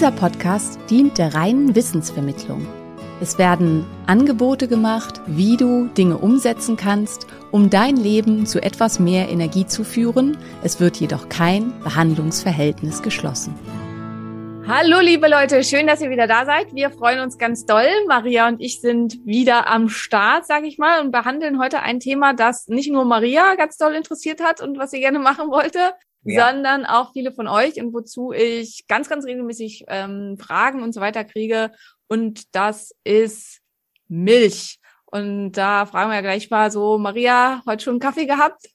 Dieser Podcast dient der reinen Wissensvermittlung. Es werden Angebote gemacht, wie du Dinge umsetzen kannst, um dein Leben zu etwas mehr Energie zu führen. Es wird jedoch kein Behandlungsverhältnis geschlossen. Hallo liebe Leute, schön, dass ihr wieder da seid. Wir freuen uns ganz doll. Maria und ich sind wieder am Start, sage ich mal, und behandeln heute ein Thema, das nicht nur Maria ganz doll interessiert hat und was sie gerne machen wollte, Ja. sondern auch viele von euch und wozu ich ganz, ganz regelmäßig ähm, Fragen und so weiter kriege. Und das ist Milch. Und da fragen wir ja gleich mal so, Maria, heute schon Kaffee gehabt?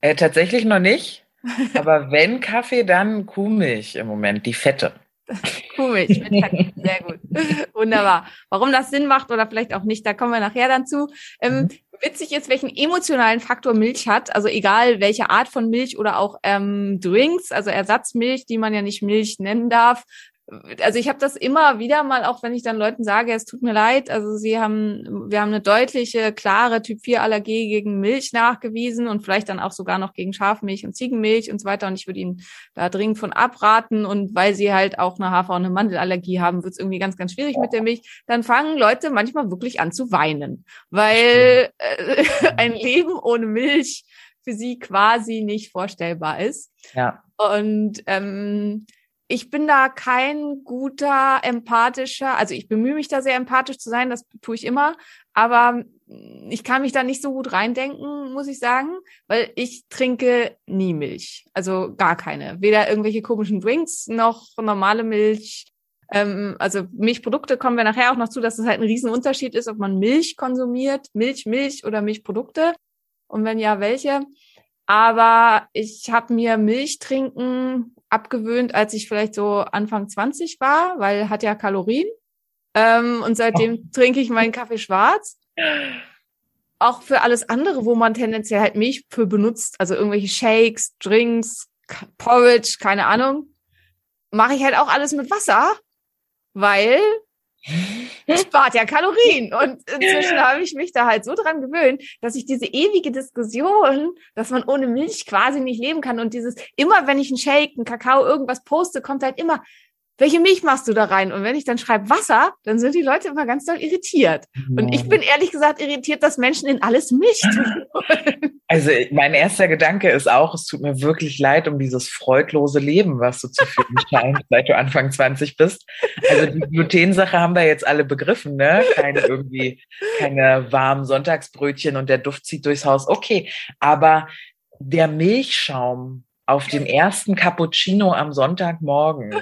Äh, tatsächlich noch nicht. Aber wenn Kaffee, dann Kuhmilch im Moment, die fette. Kuhmilch. Sehr gut. Wunderbar. Warum das Sinn macht oder vielleicht auch nicht, da kommen wir nachher dann zu. Ähm, witzig ist, welchen emotionalen Faktor Milch hat. Also egal welche Art von Milch oder auch ähm, Drinks, also Ersatzmilch, die man ja nicht Milch nennen darf. Also ich habe das immer wieder mal, auch wenn ich dann Leuten sage, es tut mir leid, also sie haben, wir haben eine deutliche, klare Typ 4 Allergie gegen Milch nachgewiesen und vielleicht dann auch sogar noch gegen Schafmilch und Ziegenmilch und so weiter. Und ich würde ihnen da dringend von abraten. Und weil sie halt auch eine Hafer- und eine Mandelallergie haben, wird es irgendwie ganz, ganz schwierig mit der Milch. Dann fangen Leute manchmal wirklich an zu weinen, weil äh, ein Leben ohne Milch für sie quasi nicht vorstellbar ist. Ja. Und ähm, ich bin da kein guter empathischer, also ich bemühe mich da sehr empathisch zu sein, das tue ich immer, aber ich kann mich da nicht so gut reindenken, muss ich sagen, weil ich trinke nie Milch, also gar keine, weder irgendwelche komischen Drinks noch normale Milch. Ähm, also Milchprodukte kommen wir nachher auch noch zu, dass es halt ein Riesenunterschied ist, ob man Milch konsumiert, Milch, Milch oder Milchprodukte und wenn ja, welche. Aber ich habe mir Milch trinken abgewöhnt, als ich vielleicht so Anfang 20 war, weil hat ja Kalorien. Ähm, und seitdem trinke ich meinen Kaffee schwarz. Auch für alles andere, wo man tendenziell halt Milch für benutzt, also irgendwelche Shakes, Drinks, Porridge, keine Ahnung, mache ich halt auch alles mit Wasser, weil spart ja Kalorien. Und inzwischen habe ich mich da halt so dran gewöhnt, dass ich diese ewige Diskussion, dass man ohne Milch quasi nicht leben kann und dieses, immer wenn ich einen Shake, einen Kakao, irgendwas poste, kommt halt immer, welche Milch machst du da rein? Und wenn ich dann schreibe Wasser, dann sind die Leute immer ganz doll irritiert. Und ich bin ehrlich gesagt irritiert, dass Menschen in alles Milch tun wollen. Also mein erster Gedanke ist auch, es tut mir wirklich leid um dieses freudlose Leben, was du zu führen scheinst, seit du Anfang 20 bist. Also die Glutensache haben wir jetzt alle begriffen, ne? Keine irgendwie, keine warmen Sonntagsbrötchen und der Duft zieht durchs Haus. Okay, aber der Milchschaum auf dem ersten Cappuccino am Sonntagmorgen,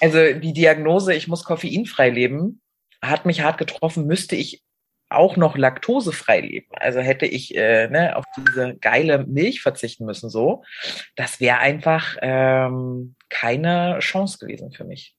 also die Diagnose, ich muss koffeinfrei leben, hat mich hart getroffen, müsste ich auch noch laktosefrei leben. Also hätte ich äh, ne, auf diese geile Milch verzichten müssen, so. Das wäre einfach ähm, keine Chance gewesen für mich.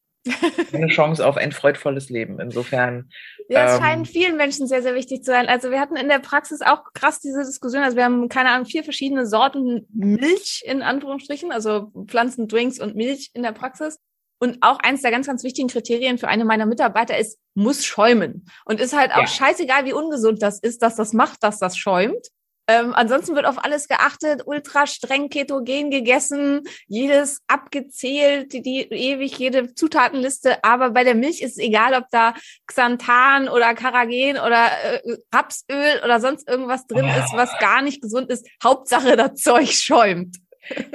Keine Chance auf ein freudvolles Leben. Insofern, Ja, es Ähm. scheint vielen Menschen sehr, sehr wichtig zu sein. Also wir hatten in der Praxis auch krass diese Diskussion. Also wir haben, keine Ahnung, vier verschiedene Sorten Milch in Anführungsstrichen, also Pflanzendrinks und Milch in der Praxis. Und auch eins der ganz, ganz wichtigen Kriterien für eine meiner Mitarbeiter ist, muss schäumen. Und ist halt auch Ja. scheißegal, wie ungesund das ist, dass das macht, dass das schäumt. Ähm, ansonsten wird auf alles geachtet, ultra streng ketogen gegessen, jedes abgezählt, die, die ewig jede Zutatenliste. Aber bei der Milch ist es egal, ob da Xanthan oder Karagen oder äh, Rapsöl oder sonst irgendwas drin Oh. ist, was gar nicht gesund ist. Hauptsache, das Zeug schäumt.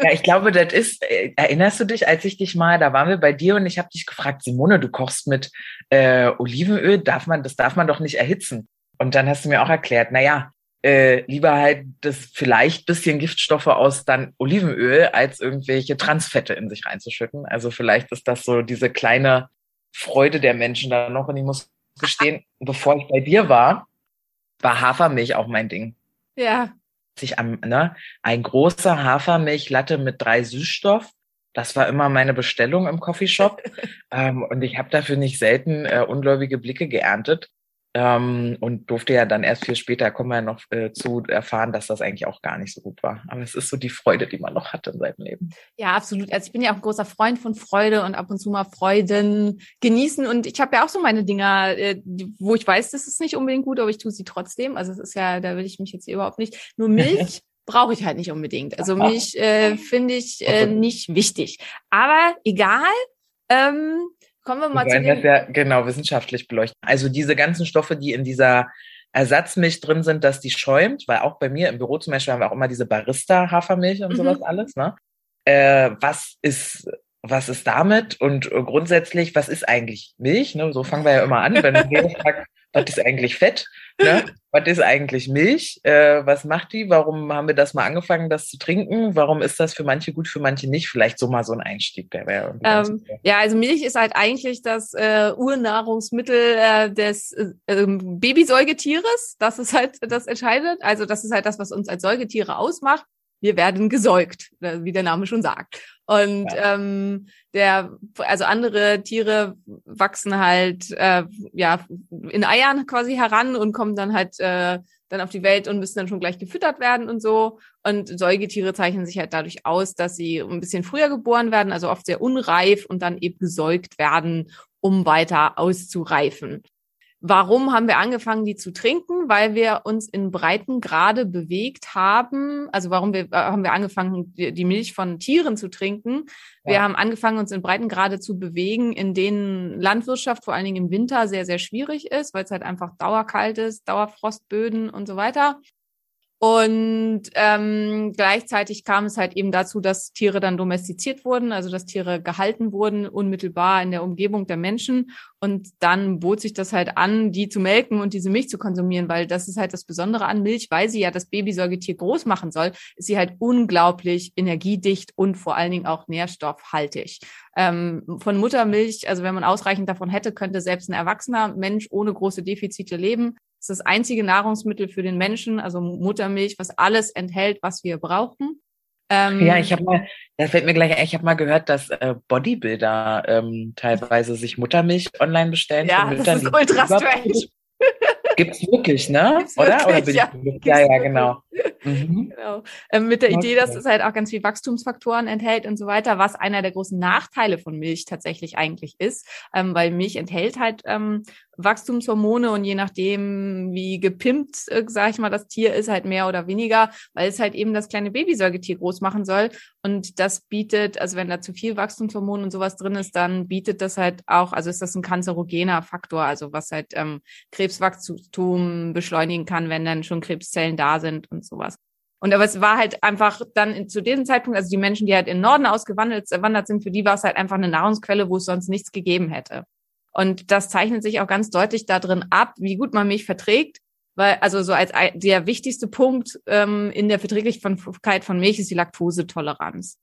ja, ich glaube, das ist, äh, erinnerst du dich, als ich dich mal, da waren wir bei dir und ich habe dich gefragt, Simone, du kochst mit äh, Olivenöl, darf man, das darf man doch nicht erhitzen. Und dann hast du mir auch erklärt, na ja, äh, lieber halt das vielleicht bisschen Giftstoffe aus dann Olivenöl als irgendwelche Transfette in sich reinzuschütten. Also vielleicht ist das so diese kleine Freude der Menschen da noch. Und ich muss gestehen, bevor ich bei dir war, war Hafermilch auch mein Ding. Ja. Sich am, ne, ein großer Hafermilchlatte mit drei Süßstoff. Das war immer meine Bestellung im Coffeeshop. ähm, und ich habe dafür nicht selten äh, ungläubige Blicke geerntet. Ähm, und durfte ja dann erst viel später, kommen wir ja noch äh, zu, erfahren, dass das eigentlich auch gar nicht so gut war. Aber es ist so die Freude, die man noch hat in seinem Leben. Ja, absolut. Also ich bin ja auch ein großer Freund von Freude und ab und zu mal Freuden genießen. Und ich habe ja auch so meine Dinger, äh, wo ich weiß, das ist nicht unbedingt gut, aber ich tue sie trotzdem. Also es ist ja, da will ich mich jetzt hier überhaupt nicht. Nur Milch brauche ich halt nicht unbedingt. Also Milch äh, finde ich äh, nicht wichtig. Aber egal. Ähm, Kommen wir mal wir zu das dem. ja genau wissenschaftlich beleuchten. Also diese ganzen Stoffe, die in dieser Ersatzmilch drin sind, dass die schäumt, weil auch bei mir im Büro zum Beispiel haben wir auch immer diese Barista-Hafermilch und Mhm. sowas alles, ne? Äh, was ist, was ist damit? Und äh, grundsätzlich, was ist eigentlich Milch? Ne? So fangen wir ja immer an, wenn jeder fragt, was ist eigentlich Fett? Ne? Was ist eigentlich Milch? Äh, was macht die? Warum haben wir das mal angefangen, das zu trinken? Warum ist das für manche gut, für manche nicht? Vielleicht so mal so ein Einstieg, der wäre Ähm, ja, also Milch ist halt eigentlich das äh, Urnahrungsmittel äh, des äh, ähm, Babysäugetieres. Das ist halt das entscheidet. Also das ist halt das, was uns als Säugetiere ausmacht. Wir werden gesäugt, äh, wie der Name schon sagt. Und ähm, der, also andere Tiere wachsen halt äh, ja in Eiern quasi heran und kommen dann halt äh, dann auf die Welt und müssen dann schon gleich gefüttert werden und so. Und Säugetiere zeichnen sich halt dadurch aus, dass sie ein bisschen früher geboren werden, also oft sehr unreif und dann eben gesäugt werden, um weiter auszureifen. Warum haben wir angefangen, die zu trinken? Weil wir uns in Breitengrade bewegt haben. Also warum wir, äh, haben wir angefangen, die Milch von Tieren zu trinken? Wir Ja. haben angefangen, uns in Breitengrade zu bewegen, in denen Landwirtschaft vor allen Dingen im Winter sehr, sehr schwierig ist, weil es halt einfach dauerkalt ist, Dauerfrostböden und so weiter. Und ähm, gleichzeitig kam es halt eben dazu, dass Tiere dann domestiziert wurden, also dass Tiere gehalten wurden, unmittelbar in der Umgebung der Menschen. Und dann bot sich das halt an, die zu melken und diese Milch zu konsumieren, weil das ist halt das Besondere an Milch, weil sie ja das Babysäugetier groß machen soll, ist sie halt unglaublich energiedicht und vor allen Dingen auch nährstoffhaltig. Ähm, von Muttermilch, also wenn man ausreichend davon hätte, könnte selbst ein erwachsener Mensch ohne große Defizite leben. Es ist das einzige Nahrungsmittel für den Menschen, also Muttermilch, was alles enthält, was wir brauchen. Ähm, Ja, ich habe mal, das fällt mir gleich ich habe mal gehört, dass äh, Bodybuilder ähm, teilweise sich Muttermilch online bestellen. ja, das ist ultra strange. Gibt's wirklich, ne? Gibt's Oder? Oder wirklich, bin ja. ich, ja, ja, genau. Mhm. Genau. Ähm, mit der Idee, dass Okay. es halt auch ganz viel Wachstumsfaktoren enthält und so weiter, was einer der großen Nachteile von Milch tatsächlich eigentlich ist, ähm, weil Milch enthält halt ähm, Wachstumshormone und je nachdem, wie gepimpt, äh, sag ich mal, das Tier ist, halt mehr oder weniger, weil es halt eben das kleine Babysäugetier groß machen soll. Und das bietet, also wenn da zu viel Wachstumshormon und sowas drin ist, dann bietet das halt auch, also ist das ein kanzerogener Faktor, also was halt ähm, Krebswachstum beschleunigen kann, wenn dann schon Krebszellen da sind und sowas. Und aber es war halt einfach dann in, zu diesem Zeitpunkt, also die Menschen, die halt in den Norden ausgewandert gewandert sind, für die war es halt einfach eine Nahrungsquelle, wo es sonst nichts gegeben hätte. Und das zeichnet sich auch ganz deutlich da drin ab, wie gut man Milch verträgt. Weil, also so als der wichtigste Punkt ähm, in der Verträglichkeit von Milch ist die Laktosetoleranz.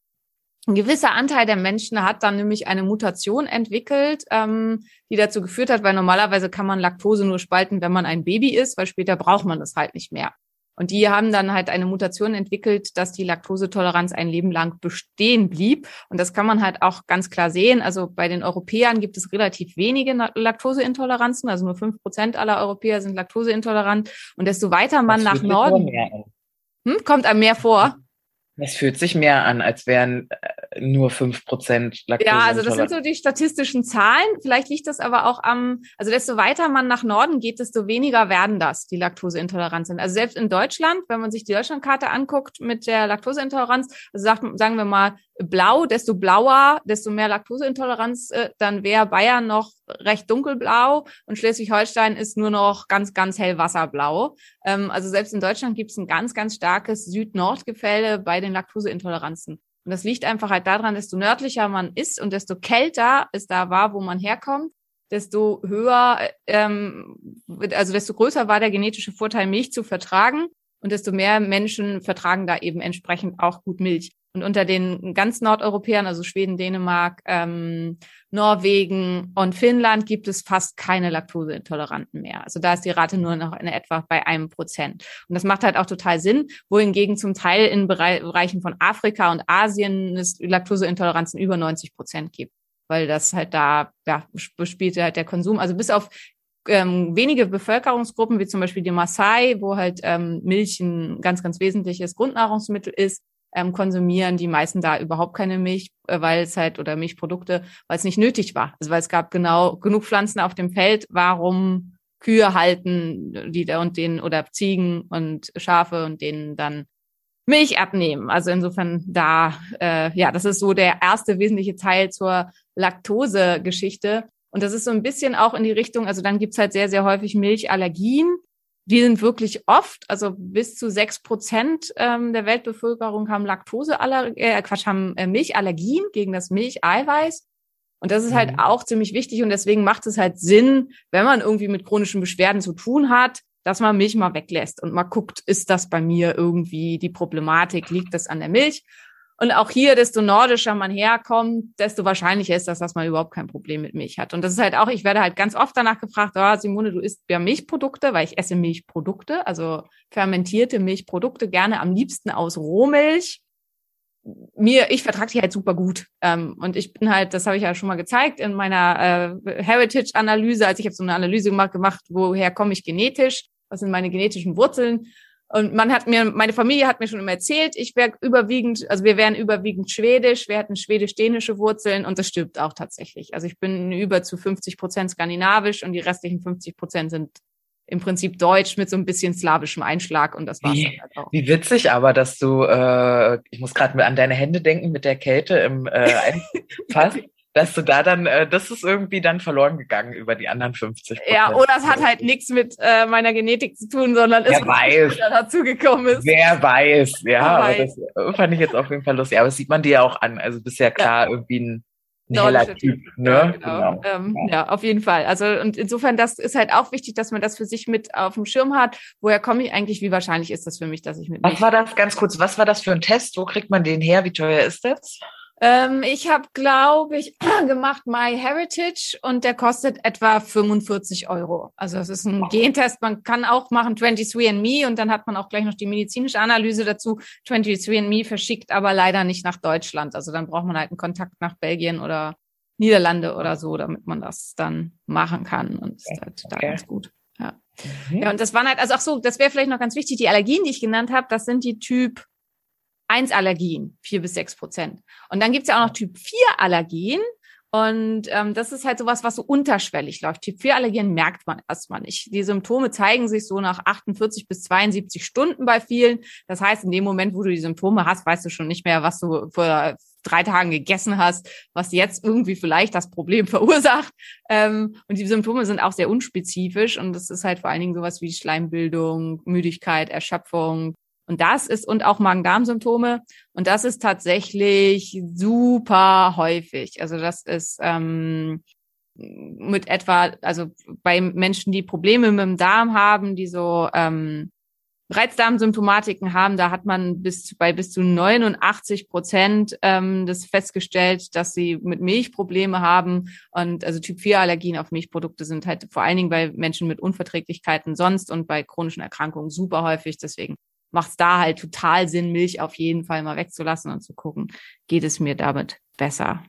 Ein gewisser Anteil der Menschen hat dann nämlich eine Mutation entwickelt, ähm, die dazu geführt hat, weil normalerweise kann man Laktose nur spalten, wenn man ein Baby ist, weil später braucht man das halt nicht mehr. Und die haben dann halt eine Mutation entwickelt, dass die Laktosetoleranz ein Leben lang bestehen blieb. Und das kann man halt auch ganz klar sehen. Also bei den Europäern gibt es relativ wenige Laktoseintoleranzen. Also nur fünf Prozent aller Europäer sind laktoseintolerant. Und desto weiter man Das nach Norden, hm, kommt einem mehr vor. Das fühlt sich mehr an, als wären äh, nur 5% Laktose. Ja, also das sind so die statistischen Zahlen. Vielleicht liegt das aber auch am, also desto weiter man nach Norden geht, desto weniger werden das, die Laktoseintolerant sind. Also selbst in Deutschland, wenn man sich die Deutschlandkarte anguckt mit der Laktoseintoleranz, also sagt, sagen wir mal blau, desto blauer, desto mehr Laktoseintoleranz, äh, dann wäre Bayern noch recht dunkelblau und Schleswig-Holstein ist nur noch ganz, ganz hell wasserblau. Ähm, also selbst in Deutschland gibt es ein ganz, ganz starkes Süd-Nord-Gefälle bei den Laktoseintoleranzen. Und das liegt einfach halt daran, desto nördlicher man ist und desto kälter es da war, wo man herkommt, desto höher, ähm, also desto größer war der genetische Vorteil, Milch zu vertragen. und desto mehr Menschen vertragen da eben entsprechend auch gut Milch. Und unter den ganz Nordeuropäern, also Schweden, Dänemark, ähm, Norwegen und Finnland, gibt es fast keine Laktoseintoleranten mehr. Also da ist die Rate nur noch in etwa bei einem Prozent. Und das macht halt auch total Sinn, wohingegen zum Teil in Bereichen von Afrika und Asien es Laktoseintoleranzen über 90 Prozent gibt weil das halt da, ja, spielt halt der Konsum. Also bis auf ähm, wenige Bevölkerungsgruppen, wie zum Beispiel die Maasai, wo halt ähm, Milch ein ganz, ganz wesentliches Grundnahrungsmittel ist, ähm, konsumieren die meisten da überhaupt keine Milch, äh, weil es halt, oder Milchprodukte, weil es nicht nötig war. Also weil es gab genau genug Pflanzen auf dem Feld, warum Kühe halten, die da und denen, oder Ziegen und Schafe und denen dann Milch abnehmen. Also insofern da, äh, ja, das ist so der erste wesentliche Teil zur Laktose-Geschichte. Und das ist so ein bisschen auch in die Richtung, also dann gibt's halt sehr, sehr häufig Milchallergien. Die sind wirklich oft, also bis zu sechs Prozent ähm, der Weltbevölkerung haben Laktoseallergien, äh, Quatsch, haben äh, Milchallergien gegen das Milcheiweiß. Und das ist halt mhm. auch ziemlich wichtig und deswegen macht es halt Sinn, wenn man irgendwie mit chronischen Beschwerden zu tun hat, dass man Milch mal weglässt und mal guckt, ist das bei mir irgendwie die Problematik, liegt das an der Milch? Und auch hier, desto nordischer man herkommt, desto wahrscheinlicher ist das, dass man überhaupt kein Problem mit Milch hat. Und das ist halt auch, ich werde halt ganz oft danach gefragt, oh, Simone, du isst ja Milchprodukte, weil ich esse Milchprodukte, also fermentierte Milchprodukte, gerne am liebsten aus Rohmilch. Mir, ich vertrage die halt super gut. Ähm, und ich bin halt, das habe ich ja schon mal gezeigt in meiner äh, Heritage-Analyse, als ich habe so eine Analyse gemacht, gemacht, woher komme ich genetisch, was sind meine genetischen Wurzeln. Und man hat mir, meine Familie hat mir schon immer erzählt, ich wäre überwiegend, also wir wären überwiegend schwedisch, wir hätten schwedisch-dänische Wurzeln und das stimmt auch tatsächlich. Also ich bin über zu 50 Prozent skandinavisch und die restlichen 50 Prozent sind im Prinzip deutsch mit so ein bisschen slawischem Einschlag und das war's wie, halt auch. Wie witzig aber, dass du, äh, ich muss gerade an deine Hände denken mit der Kälte im äh, Fass dass du da dann, äh, das ist irgendwie dann verloren gegangen über die anderen 50 Ja, oder es hat halt nichts mit äh, meiner Genetik zu tun, sondern Wer ist, weiß. was dazugekommen ist. Wer weiß, ja, Wer aber weiß. das fand ich jetzt auf jeden Fall lustig. Aber das sieht man dir ja auch an. Also bist ja klar ja. irgendwie ein ein heller Typ, ne? Ja, genau. genau. Ähm, ja. ja. auf jeden Fall. Also und insofern, das ist halt auch wichtig, dass man das für sich mit auf dem Schirm hat. Woher komme ich eigentlich? Wie wahrscheinlich ist das für mich, dass ich mit? Was war das ganz kurz? Was war das für ein Test? Wo kriegt man den her? Wie teuer ist das? Ähm, ich habe, glaube ich, gemacht My Heritage und der kostet etwa 45 Euro. Also es ist ein Gentest. Man kann auch machen 23andMe und dann hat man auch gleich noch die medizinische Analyse dazu. 23andMe verschickt aber leider nicht nach Deutschland. Also dann braucht man halt einen Kontakt nach Belgien oder Niederlande oder so, damit man das dann machen kann. Und ist halt da ganz gut. Ja. Mhm. ja, und das waren halt, also ach so, das wäre vielleicht noch ganz wichtig. Die Allergien, die ich genannt habe, das sind die Typ 1 Allergien, 4 bis 6 Prozent. Und dann gibt's ja auch noch Typ 4 Allergien. Und ähm, das ist halt sowas, was so unterschwellig läuft. Typ 4 Allergien merkt man erstmal nicht. Die Symptome zeigen sich so nach 48 bis 72 Stunden bei vielen. Das heißt, in dem Moment, wo du die Symptome hast, weißt du schon nicht mehr, was du vor drei Tagen gegessen hast, was jetzt irgendwie vielleicht das Problem verursacht. Ähm, und die Symptome sind auch sehr unspezifisch. Und das ist halt vor allen Dingen sowas wie Schleimbildung, Müdigkeit, Erschöpfung, und das ist, und auch Magen-Darm-Symptome. Und das ist tatsächlich super häufig. Also das ist ähm, mit etwa, also bei Menschen, die Probleme mit dem Darm haben, die so ähm, Reizdarmsymptomatiken haben, da hat man bis bei bis zu 89 Prozent ähm, das festgestellt, dass sie mit Milch Probleme haben. Und also Typ 4 Allergien auf Milchprodukte sind halt vor allen Dingen bei Menschen mit Unverträglichkeiten sonst und bei chronischen Erkrankungen super häufig. Deswegen macht es da halt total Sinn, Milch auf jeden Fall mal wegzulassen und zu gucken, geht es mir damit besser.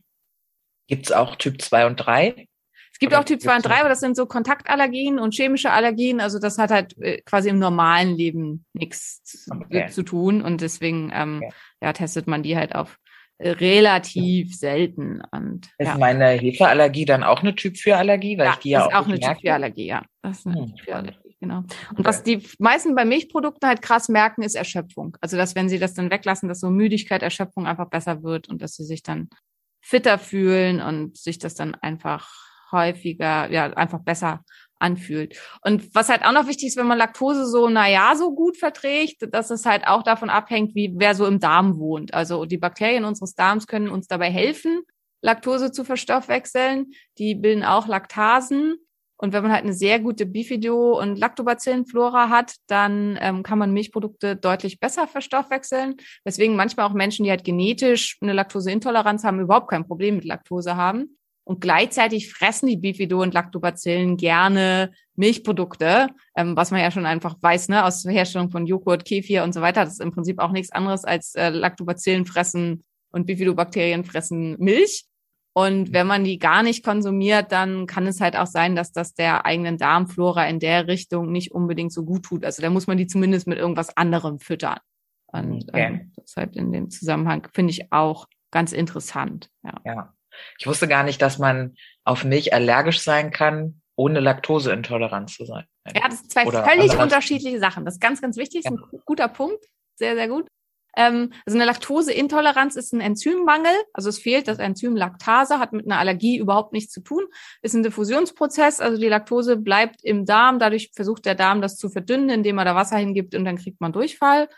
Gibt es auch Typ 2 und 3? Es gibt Oder auch Typ 2 und 3, aber das sind so Kontaktallergien und chemische Allergien. Also das hat halt äh, quasi im normalen Leben nichts okay. zu tun. Und deswegen ähm, okay. ja, testet man die halt auf äh, relativ selten. Und, ist ja. meine Hefeallergie dann auch eine Typ 4 Allergie? Weil ja, ich die ja ist auch, auch eine Typ 4 Allergie, ja. Das ist eine hm. Typ 4 Allergie genau. Und okay. was die meisten bei Milchprodukten halt krass merken, ist Erschöpfung. Also, dass wenn sie das dann weglassen, dass so Müdigkeit, Erschöpfung einfach besser wird und dass sie sich dann fitter fühlen und sich das dann einfach häufiger, ja, einfach besser anfühlt. Und was halt auch noch wichtig ist, wenn man Laktose so, naja, so gut verträgt, dass es halt auch davon abhängt, wie wer so im Darm wohnt. Also die Bakterien unseres Darms können uns dabei helfen, Laktose zu verstoffwechseln. Die bilden auch Laktasen. Und wenn man halt eine sehr gute Bifido- und Lactobacillenflora hat, dann ähm, kann man Milchprodukte deutlich besser verstoffwechseln. Weswegen manchmal auch Menschen, die halt genetisch eine Laktoseintoleranz haben, überhaupt kein Problem mit Laktose haben. Und gleichzeitig fressen die Bifido- und Lactobacillen gerne Milchprodukte, ähm, was man ja schon einfach weiß, ne, aus der Herstellung von Joghurt, Kefir und so weiter. Das ist im Prinzip auch nichts anderes als äh, Lactobacillen fressen und Bifidobakterien fressen Milch. Und wenn man die gar nicht konsumiert, dann kann es halt auch sein, dass das der eigenen Darmflora in der Richtung nicht unbedingt so gut tut. Also da muss man die zumindest mit irgendwas anderem füttern. Und Okay. ähm, das ist halt in dem Zusammenhang finde ich auch ganz interessant. Ja. Ja. Ich wusste gar nicht, dass man auf Milch allergisch sein kann, ohne Laktoseintolerant zu sein. Ja, das sind zwei Oder völlig unterschiedliche Sachen. Das ist ganz, ganz wichtig. Das ist ein guter Punkt. Sehr, sehr gut. Ähm, also eine Laktoseintoleranz ist ein Enzymmangel. Also es fehlt das Enzym Laktase, hat mit einer Allergie überhaupt nichts zu tun. Ist ein Diffusionsprozess. Also die Laktose bleibt im Darm. Dadurch versucht der Darm das zu verdünnen, indem er da Wasser hingibt und dann kriegt man Durchfall.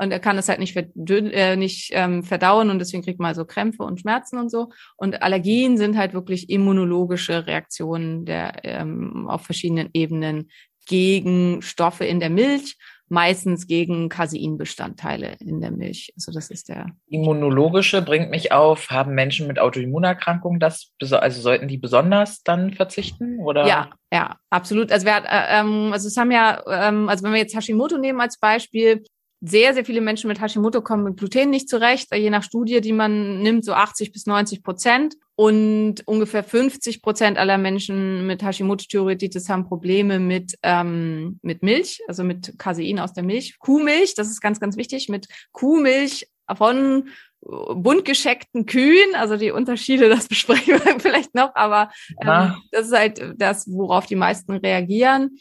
Und er kann es halt nicht, verdünn, äh, nicht ähm, verdauen und deswegen kriegt man so Krämpfe und Schmerzen und so. Und Allergien sind halt wirklich immunologische Reaktionen der, ähm, auf verschiedenen Ebenen gegen Stoffe in der Milch, meistens gegen Caseinbestandteile in der Milch. Also das ist der. Immunologische bringt mich auf, haben Menschen mit Autoimmunerkrankungen das, also sollten die besonders dann verzichten? Oder? Ja, ja, absolut. Also wir hat, äh, ähm, also es haben ja, ähm, also wenn wir jetzt Hashimoto nehmen als Beispiel, sehr, sehr viele Menschen mit Hashimoto kommen mit Gluten nicht zurecht. Je nach Studie, die man nimmt, so 80 bis 90 Prozent. Und ungefähr 50 Prozent aller Menschen mit Hashimoto-Thyreoiditis haben Probleme mit, ähm, mit Milch, also mit Casein aus der Milch. Kuhmilch, das ist ganz, ganz wichtig, mit Kuhmilch von äh, bunt gescheckten Kühen, also die Unterschiede, das besprechen wir vielleicht noch, aber Ja. ähm, das ist halt das, worauf die meisten reagieren.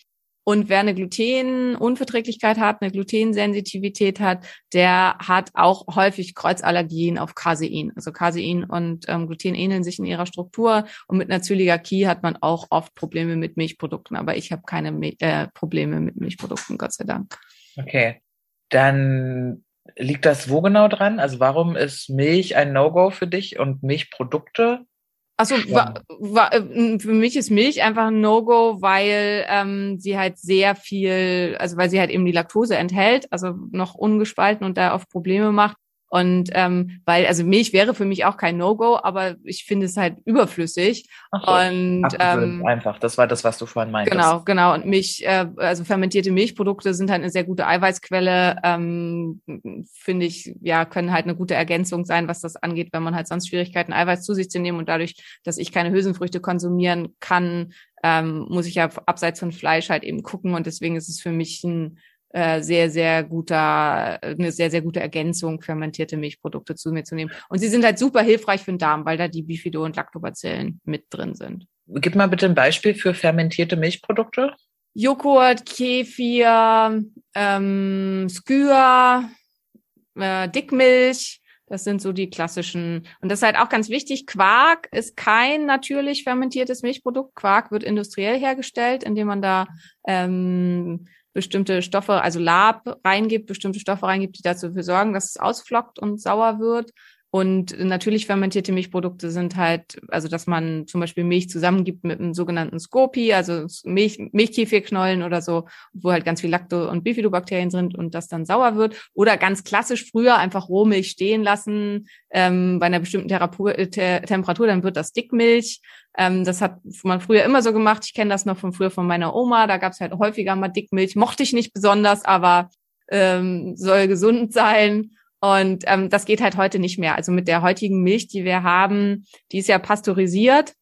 Und wer eine Glutenunverträglichkeit hat, eine Glutensensitivität hat, der hat auch häufig Kreuzallergien auf Casein. Also Casein und ähm, Gluten ähneln sich in ihrer Struktur. Und mit einer Zöliakie hat man auch oft Probleme mit Milchprodukten. Aber ich habe keine äh, Probleme mit Milchprodukten, Gott sei Dank. Okay. Dann liegt das wo genau dran? Also warum ist Milch ein No-Go für dich und Milchprodukte? Also wa, wa, äh, für mich ist Milch einfach ein No-Go, weil ähm, sie halt sehr viel, also weil sie halt eben die Laktose enthält, also noch ungespalten und da oft Probleme macht. Und ähm, weil, also Milch wäre für mich auch kein No-Go, aber ich finde es halt überflüssig. So. Und Ach, ähm, einfach. Das war das, was du vorhin meintest. Genau, genau. Und Milch, äh, also fermentierte Milchprodukte sind halt eine sehr gute Eiweißquelle. Ähm, Finde ich, ja, können halt eine gute Ergänzung sein, was das angeht, wenn man halt sonst Schwierigkeiten, Eiweiß zu sich zu nehmen. Und dadurch, dass ich keine Hülsenfrüchte konsumieren kann, ähm, muss ich ja abseits von Fleisch halt eben gucken. Und deswegen ist es für mich ein äh, sehr, sehr guter, eine sehr, sehr gute Ergänzung, fermentierte Milchprodukte zu mir zu nehmen. Und sie sind halt super hilfreich für den Darm, weil da die Bifido- und Lactobacillen mit drin sind. Gib mal bitte ein Beispiel für fermentierte Milchprodukte. Joghurt, Kefir, ähm, Skür, äh, Dickmilch. Das sind so die klassischen. Und das ist halt auch ganz wichtig. Quark ist kein natürlich fermentiertes Milchprodukt. Quark wird industriell hergestellt, indem man da ähm, bestimmte Stoffe, also Lab reingibt, bestimmte Stoffe reingibt, die dazu sorgen, dass es ausflockt und sauer wird. Und natürlich fermentierte Milchprodukte sind halt, also dass man zum Beispiel Milch zusammengibt mit einem sogenannten Scopi, also Milch, Milchkefirknollen oder so, wo halt ganz viel Lacto- und Bifidobakterien sind und das dann sauer wird. Oder ganz klassisch früher einfach Rohmilch stehen lassen ähm, bei einer bestimmten Therapu Te Temperatur, dann wird das Dickmilch. Ähm, das hat man früher immer so gemacht. Ich kenne das noch von früher von meiner Oma. Da gab es halt häufiger mal Dickmilch. Mochte ich nicht besonders, aber ähm, soll gesund sein. Und ähm, das geht halt heute nicht mehr. Also mit der heutigen Milch, die wir haben, die ist ja pasteurisiert.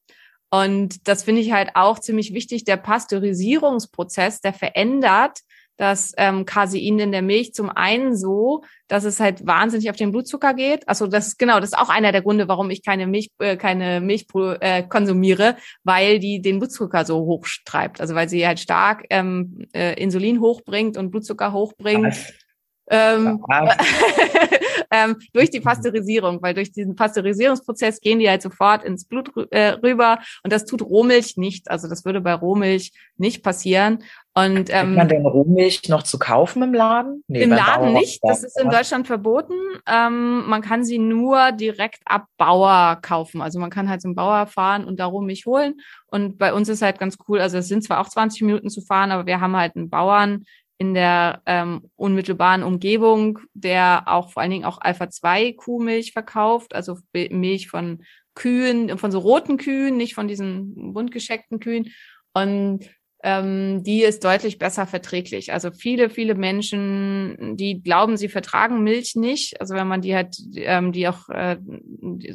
Und das finde ich halt auch ziemlich wichtig. Der Pasteurisierungsprozess, der verändert das ähm, Casein in der Milch zum einen so, dass es halt wahnsinnig auf den Blutzucker geht. Also das ist genau, das ist auch einer der Gründe, warum ich keine Milch, äh, keine Milch äh, konsumiere, weil die den Blutzucker so hoch treibt. Also weil sie halt stark ähm, äh, Insulin hochbringt und Blutzucker hochbringt. Was? Ähm, ähm, durch die Pasteurisierung, weil durch diesen Pasteurisierungsprozess gehen die halt sofort ins Blut äh, rüber und das tut Rohmilch nicht. Also das würde bei Rohmilch nicht passieren. Und ähm, man denn Rohmilch noch zu kaufen im Laden? Nee, Im Laden Bauer- nicht. Das ist in Deutschland verboten. Ähm, man kann sie nur direkt ab Bauer kaufen. Also man kann halt zum Bauer fahren und da Rohmilch holen. Und bei uns ist halt ganz cool. Also es sind zwar auch 20 Minuten zu fahren, aber wir haben halt einen Bauern in der ähm, unmittelbaren Umgebung, der auch vor allen Dingen auch Alpha-2-Kuhmilch verkauft, also Milch von Kühen, von so roten Kühen, nicht von diesen bunt gescheckten Kühen. Und ähm, die ist deutlich besser verträglich. Also viele, viele Menschen, die glauben, sie vertragen Milch nicht. Also wenn man die halt, ähm, die auch äh,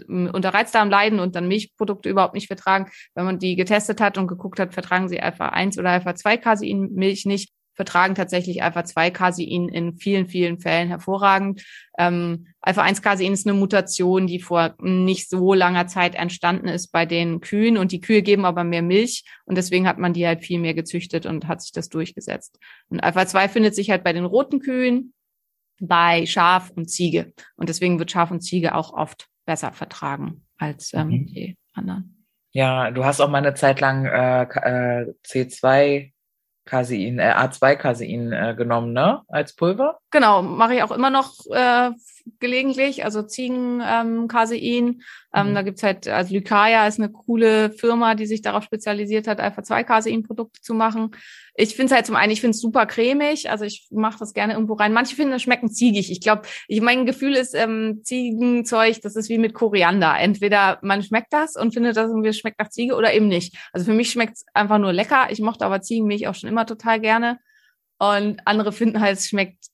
unter Reizdarm leiden und dann Milchprodukte überhaupt nicht vertragen, wenn man die getestet hat und geguckt hat, vertragen sie Alpha 1 oder Alpha 2 Casein Milch nicht, vertragen tatsächlich Alpha 2 Casein in vielen, vielen Fällen hervorragend. Ähm, Alpha 1 Casein ist eine Mutation, die vor nicht so langer Zeit entstanden ist bei den Kühen und die Kühe geben aber mehr Milch und deswegen hat man die halt viel mehr gezüchtet und hat sich das durchgesetzt. Und Alpha 2 findet sich halt bei den roten Kühen, bei Schaf und Ziege und deswegen wird Schaf und Ziege auch oft besser vertragen als ähm, Mhm. die anderen. Ja, du hast auch mal eine Zeit lang äh, äh, C2 Casein, äh, A2 Casein äh, genommen, ne? Als Pulver? Genau, mache ich auch immer noch äh, gelegentlich, also Ziegen ähm, Casein. Ähm, Mhm. Da gibt's halt, also Lycaia ist eine coole Firma, die sich darauf spezialisiert hat, Alpha-2-Casein-Produkte zu machen. Ich finde es halt zum einen, ich finde es super cremig, also ich mache das gerne irgendwo rein. Manche finden, das schmecken ziegig. Ich glaube, ich, mein Gefühl ist, ähm, Ziegenzeug, das ist wie mit Koriander. Entweder man schmeckt das und findet das irgendwie schmeckt nach Ziege oder eben nicht. Also für mich schmeckt es einfach nur lecker. Ich mochte aber Ziegenmilch auch schon immer total gerne. Und andere finden halt, es schmeckt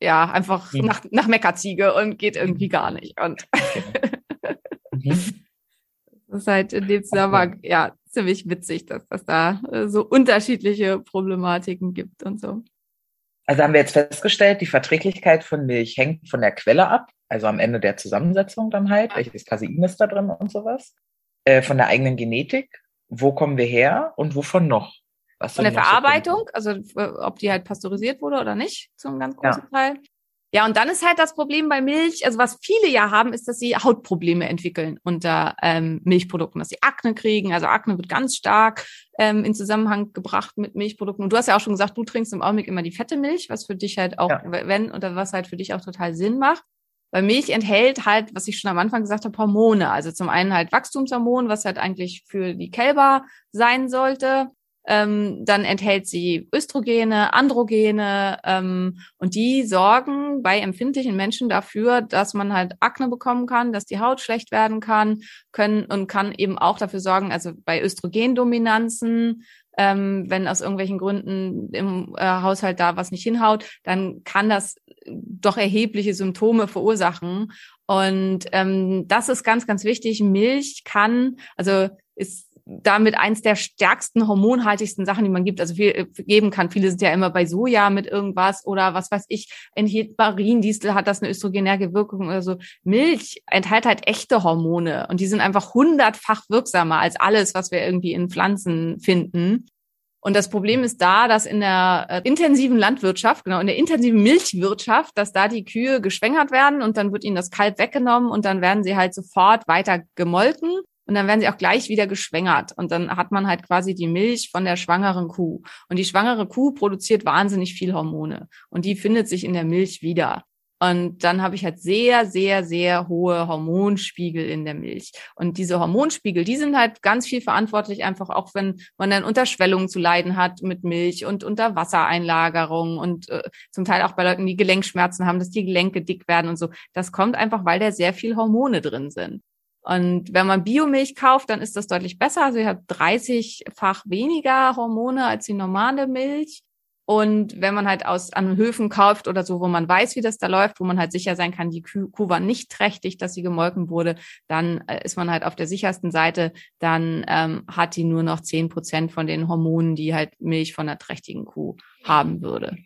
ja einfach Mhm. nach, nach Meckerziege und geht irgendwie gar nicht. Und Mhm. das ist halt in dem Zusammenhang ja ziemlich witzig, dass das da äh, so unterschiedliche Problematiken gibt und so. Also haben wir jetzt festgestellt, die Verträglichkeit von Milch hängt von der Quelle ab, also am Ende der Zusammensetzung dann halt, welches Casein ist da drin und sowas, äh, von der eigenen Genetik, wo kommen wir her und wovon noch? Was Von der Verarbeitung, also ob die halt pasteurisiert wurde oder nicht, zum ganz Ja. großen Teil. Ja, und dann ist halt das Problem bei Milch, also was viele ja haben, ist, dass sie Hautprobleme entwickeln unter ähm, Milchprodukten, dass sie Akne kriegen. Also Akne wird ganz stark ähm, in Zusammenhang gebracht mit Milchprodukten. Und du hast ja auch schon gesagt, du trinkst im Augenblick immer die fette Milch, was für dich halt auch, Ja. wenn, oder was halt für dich auch total Sinn macht. Weil Milch enthält halt, was ich schon am Anfang gesagt habe, Hormone. Also zum einen halt Wachstumshormon, was halt eigentlich für die Kälber sein sollte. Ähm, dann enthält sie Östrogene, Androgene ähm, und die sorgen bei empfindlichen Menschen dafür, dass man halt Akne bekommen kann, dass die Haut schlecht werden kann, können und kann eben auch dafür sorgen, also bei Östrogendominanzen, ähm, wenn aus irgendwelchen Gründen im äh, Haushalt da was nicht hinhaut, dann kann das doch erhebliche Symptome verursachen. Und ähm, das ist ganz, ganz wichtig. Milch kann, also ist damit eins der stärksten, hormonhaltigsten Sachen, die man gibt, also viel, äh, geben kann. Viele sind ja immer bei Soja mit irgendwas oder was weiß ich, enthielt Mariendistel, hat das eine östrogenäre Wirkung oder so. Milch enthält halt echte Hormone und die sind einfach hundertfach wirksamer als alles, was wir irgendwie in Pflanzen finden. Und das Problem ist da, dass in der äh, intensiven Landwirtschaft, genau, in der intensiven Milchwirtschaft, dass da die Kühe geschwängert werden und dann wird ihnen das Kalb weggenommen und dann werden sie halt sofort weiter gemolken und dann werden sie auch gleich wieder geschwängert. Und dann hat man halt quasi die Milch von der schwangeren Kuh. Und die schwangere Kuh produziert wahnsinnig viel Hormone. Und die findet sich in der Milch wieder. Und dann habe ich halt sehr, sehr, sehr hohe Hormonspiegel in der Milch. Und diese Hormonspiegel, die sind halt ganz viel verantwortlich, einfach auch wenn man dann unter Schwellungen zu leiden hat mit Milch und unter Wassereinlagerung und äh, zum Teil auch bei Leuten, die Gelenkschmerzen haben, dass die Gelenke dick werden und so. Das kommt einfach, weil da sehr viel Hormone drin sind. Und wenn man Biomilch kauft, dann ist das deutlich besser. Also ihr habt 30-fach weniger Hormone als die normale Milch. Und wenn man halt aus an Höfen kauft oder so, wo man weiß, wie das da läuft, wo man halt sicher sein kann, die Kuh, war nicht trächtig, dass sie gemolken wurde, dann äh, ist man halt auf der sichersten Seite. Dann ähm, hat die nur noch zehn Prozent von den Hormonen, die halt Milch von einer trächtigen Kuh haben würde.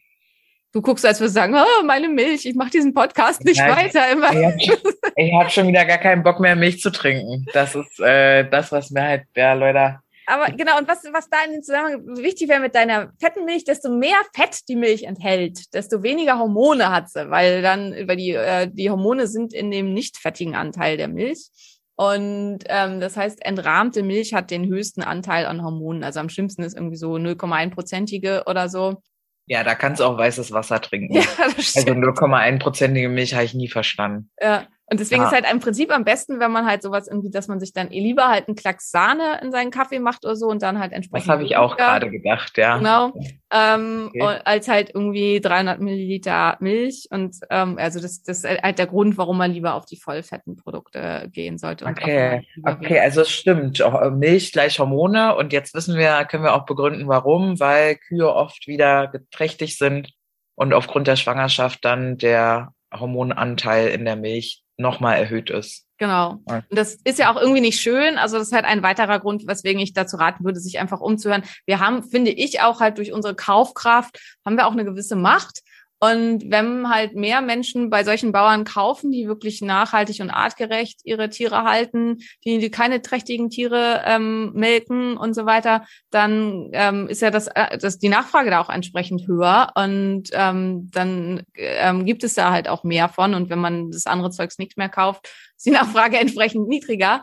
Du guckst, als würdest du sagen, oh, meine Milch, ich mache diesen Podcast nicht Nein, weiter. Immer. Ich habe schon, ich hab schon wieder gar keinen Bock mehr, Milch zu trinken. Das ist äh, das, was mir halt, ja, Leute. aber genau, und was, was da in dem Zusammenhang wichtig wäre mit deiner fetten Milch, desto mehr Fett die Milch enthält, desto weniger Hormone hat sie, weil dann, weil die, äh, die Hormone sind in dem nicht fettigen Anteil der Milch. Und ähm, das heißt, entrahmte Milch hat den höchsten Anteil an Hormonen. Also am schlimmsten ist irgendwie so 0,1-prozentige oder so. Ja, da kannst du auch weißes Wasser trinken. Ja, das also stimmt. 0,1-prozentige Milch habe ich nie verstanden. Ja. Und deswegen Ja. ist halt im Prinzip am besten, wenn man halt sowas irgendwie, dass man sich dann eh lieber halt einen Klacks Sahne in seinen Kaffee macht oder so und dann halt Das entsprechend. habe ich auch gerade gedacht, ja. Genau. Ähm, Okay. und als halt irgendwie 300 Milliliter Milch und ähm, also das, das ist halt der Grund, warum man lieber auf die vollfetten Produkte gehen sollte. Okay, okay, also es stimmt. Äh, Milch gleich Hormone und jetzt wissen wir, können wir auch begründen, warum, weil Kühe oft wieder geträchtig sind und aufgrund der Schwangerschaft dann der Hormonanteil in der Milch nochmal erhöht ist. Genau. Und das ist ja auch irgendwie nicht schön. Also das ist halt ein weiterer Grund, weswegen ich dazu raten würde, sich einfach umzuhören. Wir haben, finde ich, auch halt durch unsere Kaufkraft, haben wir auch eine gewisse Macht. Und wenn halt mehr Menschen bei solchen Bauern kaufen, die wirklich nachhaltig und artgerecht ihre Tiere halten, die, die keine trächtigen Tiere ähm, melken und so weiter, dann ähm, ist ja das, äh, das die Nachfrage da auch entsprechend höher und ähm, dann ähm, gibt es da halt auch mehr von. Und wenn man das andere Zeugs nicht mehr kauft, ist die Nachfrage entsprechend niedriger.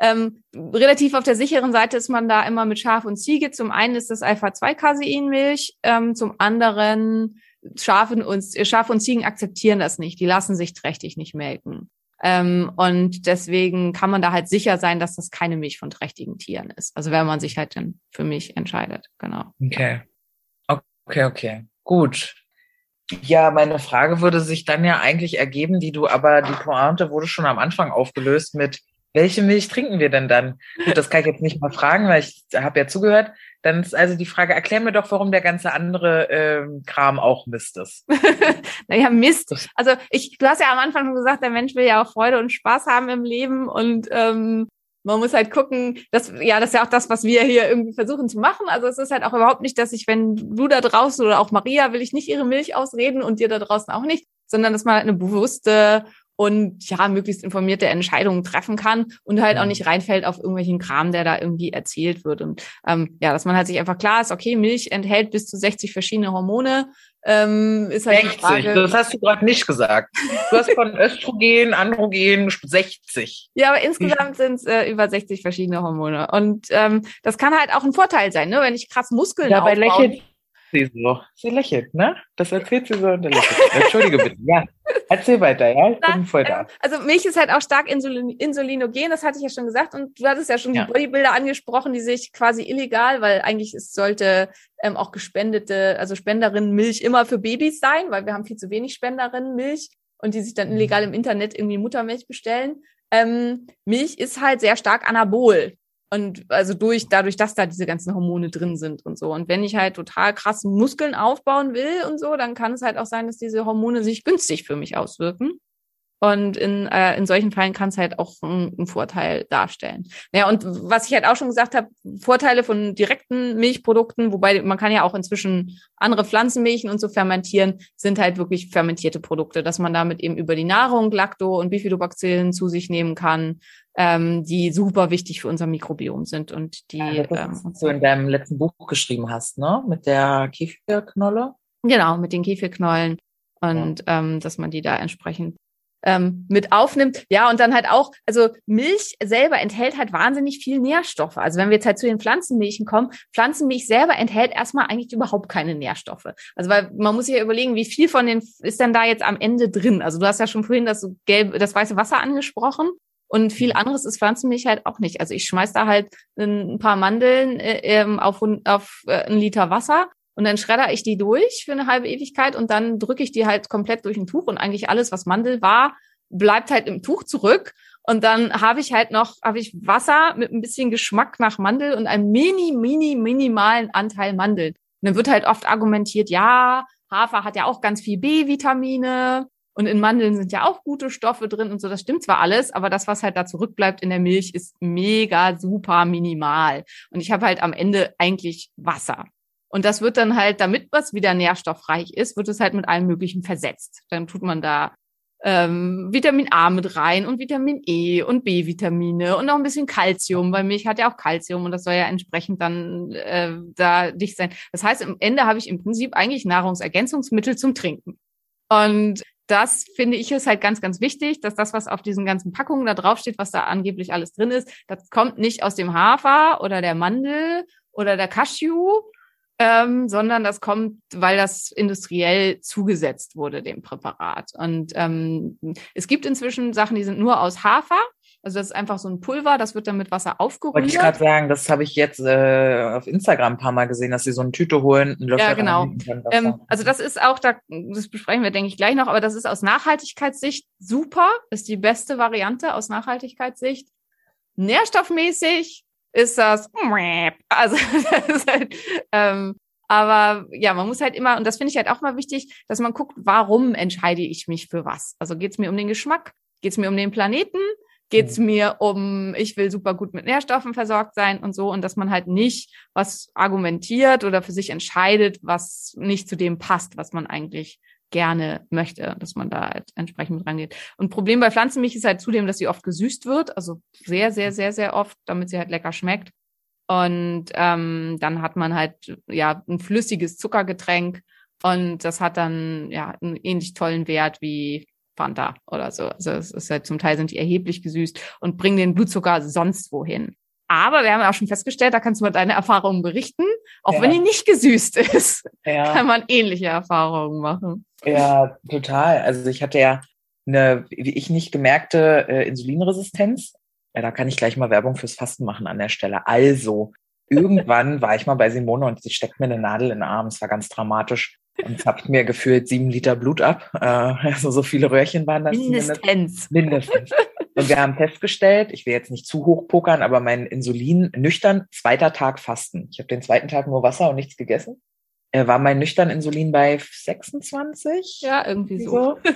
Ähm, relativ auf der sicheren Seite ist man da immer mit Schaf und Ziege. Zum einen ist das Alpha-2-Caseinmilch, ähm, zum anderen Schafen und, Schafe und Ziegen akzeptieren das nicht. Die lassen sich trächtig nicht melken. Ähm, und deswegen kann man da halt sicher sein, dass das keine Milch von trächtigen Tieren ist. Also wenn man sich halt dann für Milch entscheidet, genau. Okay. Okay, okay. Gut. Ja, meine Frage würde sich dann ja eigentlich ergeben, die du, aber die Pointe wurde schon am Anfang aufgelöst mit, welche Milch trinken wir denn dann? Gut, das kann ich jetzt nicht mal fragen, weil ich habe ja zugehört. Dann ist also die Frage, erklär mir doch, warum der ganze andere ähm, Kram auch Mist ist. Naja, Mist. Also ich, du hast ja am Anfang schon gesagt, der Mensch will ja auch Freude und Spaß haben im Leben und ähm, man muss halt gucken, dass, ja, das ist ja auch das, was wir hier irgendwie versuchen zu machen. Also es ist halt auch überhaupt nicht, dass ich, wenn du da draußen oder auch Maria, will ich nicht ihre Milch ausreden und dir da draußen auch nicht, sondern dass man halt eine bewusste und ja, möglichst informierte Entscheidungen treffen kann und halt auch Mhm. nicht reinfällt auf irgendwelchen Kram, der da irgendwie erzählt wird. Und ähm, ja, dass man halt sich einfach klar ist, okay, Milch enthält bis zu 60 verschiedene Hormone. Ähm, ist halt die 60, Frage, das hast du gerade nicht gesagt. Du hast von Östrogen, Androgen 60. Ja, aber insgesamt sind es äh, über 60 verschiedene Hormone. Und ähm, das kann halt auch ein Vorteil sein, ne? Wenn ich krass Muskeln Dabei aufbaue. lächelt sie so. Sie lächelt, ne? Das erzählt sie so und dann lächelt. Entschuldige bitte. Ja, erzähl weiter, ja? Ich bin voll da. Ähm, Also Milch ist halt auch stark insulin insulinogen, das hatte ich ja schon gesagt. Und du hattest ja schon Ja. die Bodybuilder angesprochen, die sich quasi illegal, weil eigentlich es sollte ähm, auch gespendete, also Spenderinnen Milch immer für Babys sein, weil wir haben viel zu wenig Spenderinnen Milch und die sich dann illegal im Internet irgendwie Muttermilch bestellen. Ähm, Milch ist halt sehr stark anabol. Und also durch, dadurch, dass da diese ganzen Hormone drin sind und so. Und wenn ich halt total krass Muskeln aufbauen will und so, dann kann es halt auch sein, dass diese Hormone sich günstig für mich auswirken. Und in, äh, in solchen Fällen kann es halt auch einen, Vorteil darstellen. Naja, und was ich halt auch schon gesagt habe, Vorteile von direkten Milchprodukten, wobei man kann ja auch inzwischen andere Pflanzenmilchen und so fermentieren, sind halt wirklich fermentierte Produkte, dass man damit eben über die Nahrung Lacto- und Bifidobacillen zu sich nehmen kann, ähm, die super wichtig für unser Mikrobiom sind und die Ja, das ähm, du in deinem letzten Buch geschrieben hast, ne? Mit der Kefirknolle. Genau, mit den Kefirknollen und ähm, dass man die da entsprechend ähm, mit aufnimmt. Ja, und dann halt auch, also Milch selber enthält halt wahnsinnig viel Nährstoffe. Also wenn wir jetzt halt zu den Pflanzenmilchen kommen, Pflanzenmilch selber enthält erstmal eigentlich überhaupt keine Nährstoffe. Also weil man muss sich ja überlegen, wie viel von den ist denn da jetzt am Ende drin? Also du hast ja schon vorhin das gelbe, das weiße Wasser angesprochen. Und viel anderes ist Pflanzenmilch halt auch nicht. Also ich schmeiß da halt ein paar Mandeln äh, ähm, auf, auf äh, einen Liter Wasser und dann schredder ich die durch für eine halbe Ewigkeit und dann drücke ich die halt komplett durch ein Tuch und eigentlich alles, was Mandel war, bleibt halt im Tuch zurück. Und dann habe ich halt noch, habe ich Wasser mit ein bisschen Geschmack nach Mandel und einem mini, mini, minimalen Anteil Mandeln. Und dann wird halt oft argumentiert, ja, Hafer hat ja auch ganz viel B-Vitamine und in Mandeln sind ja auch gute Stoffe drin und so. Das stimmt zwar alles, aber das, was halt da zurückbleibt in der Milch, ist mega super minimal. Und ich habe halt am Ende eigentlich Wasser. Und das wird dann halt, damit was wieder nährstoffreich ist, wird es halt mit allem Möglichen versetzt. Dann tut man da ähm, Vitamin A mit rein und Vitamin E und B-Vitamine und noch ein bisschen Kalzium, weil Milch hat ja auch Kalzium und das soll ja entsprechend dann äh, da dicht sein. Das heißt, am Ende habe ich im Prinzip eigentlich Nahrungsergänzungsmittel zum Trinken. Und das finde ich ist halt ganz, ganz wichtig, dass das, was auf diesen ganzen Packungen da draufsteht, was da angeblich alles drin ist, das kommt nicht aus dem Hafer oder der Mandel oder der Cashew, ähm, sondern das kommt, weil das industriell zugesetzt wurde, dem Präparat. Und ähm, es gibt inzwischen Sachen, die sind nur aus Hafer. Also das ist einfach so ein Pulver, das wird dann mit Wasser aufgerührt. Wollte ich gerade sagen, das habe ich jetzt äh, auf Instagram ein paar Mal gesehen, dass sie so eine Tüte holen, einen Löffel Ja, genau. Ähm, also das ist auch, da, das besprechen wir, denke ich, gleich noch, aber das ist aus Nachhaltigkeitssicht super, ist die beste Variante aus Nachhaltigkeitssicht. Nährstoffmäßig ist das, also das ist halt, ähm, aber ja, man muss halt immer, und das finde ich halt auch mal wichtig, dass man guckt, warum entscheide ich mich für was? Also geht es mir um den Geschmack? Geht es mir um den Planeten? Geht es mir um, ich will super gut mit Nährstoffen versorgt sein und so, und dass man halt nicht was argumentiert oder für sich entscheidet, was nicht zu dem passt, was man eigentlich gerne möchte, dass man da halt entsprechend mit rangeht. Und Problem bei Pflanzenmilch ist halt zudem, dass sie oft gesüßt wird, also sehr, sehr, sehr, sehr oft, damit sie halt lecker schmeckt. Und ähm, dann hat man halt ja ein flüssiges Zuckergetränk und das hat dann ja einen ähnlich tollen Wert wie Fanta oder so. Also es ist halt zum Teil sind die erheblich gesüßt und bringen den Blutzucker sonst wohin. Aber wir haben ja auch schon festgestellt, da kannst du mal deine Erfahrungen berichten. Auch Ja. wenn die nicht gesüßt ist, ja. kann man ähnliche Erfahrungen machen. Ja, total. Also ich hatte ja eine, wie ich nicht gemerkte, äh, Insulinresistenz. Ja, da kann ich gleich mal Werbung fürs Fasten machen an der Stelle. Also, irgendwann war ich mal bei Simone und sie steckt mir eine Nadel in den Arm. Es war ganz dramatisch. Und zapft mir gefühlt sieben Liter Blut ab. Äh, also so viele Röhrchen waren das. Mindestens. Mindestens. Und wir haben festgestellt, ich will jetzt nicht zu hoch pokern, aber mein Insulin nüchtern, zweiter Tag Fasten. Ich habe den zweiten Tag nur Wasser und nichts gegessen. Äh, war mein nüchtern Insulin bei 26? Ja, irgendwie so. So.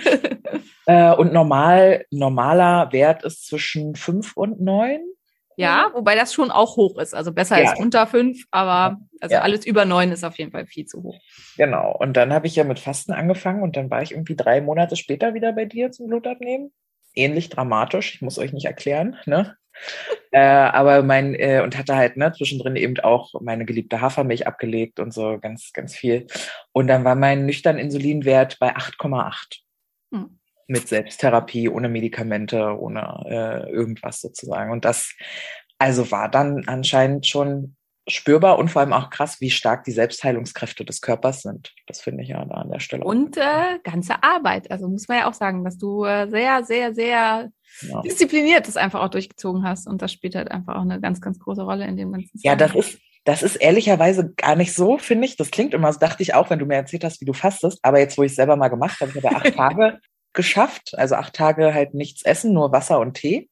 Äh, und normal, normaler Wert ist zwischen fünf und neun. Ja, wobei das schon auch hoch ist. Also besser Ja. als unter fünf, aber also Ja. alles über neun ist auf jeden Fall viel zu hoch. Genau. Und dann habe ich ja mit Fasten angefangen und dann war ich irgendwie drei Monate später wieder bei dir zum Blutabnehmen. Ähnlich dramatisch, ich muss euch nicht erklären, ne? Äh, aber mein, äh, und hatte halt, ne, zwischendrin eben auch meine geliebte Hafermilch abgelegt und so ganz, ganz viel. Und dann war mein nüchtern Insulinwert bei 8,8. Hm. Mit Selbsttherapie, ohne Medikamente, ohne äh, irgendwas sozusagen. Und das, also war dann anscheinend schon spürbar und vor allem auch krass, wie stark die Selbstheilungskräfte des Körpers sind. Das finde ich ja da an der Stelle. Und äh, ganze Arbeit. Also muss man ja auch sagen, dass du äh, sehr, sehr, sehr ja. diszipliniert das einfach auch durchgezogen hast. Und das spielt halt einfach auch eine ganz, ganz große Rolle in dem ganzen ja, das ist, das ist ehrlicherweise gar nicht so, finde ich. Das klingt immer, so dachte ich auch, wenn du mir erzählt hast, wie du fastest. Aber jetzt, wo ich es selber mal gemacht habe, ich habe acht Tage geschafft. Also acht Tage halt nichts essen, nur Wasser und Tee.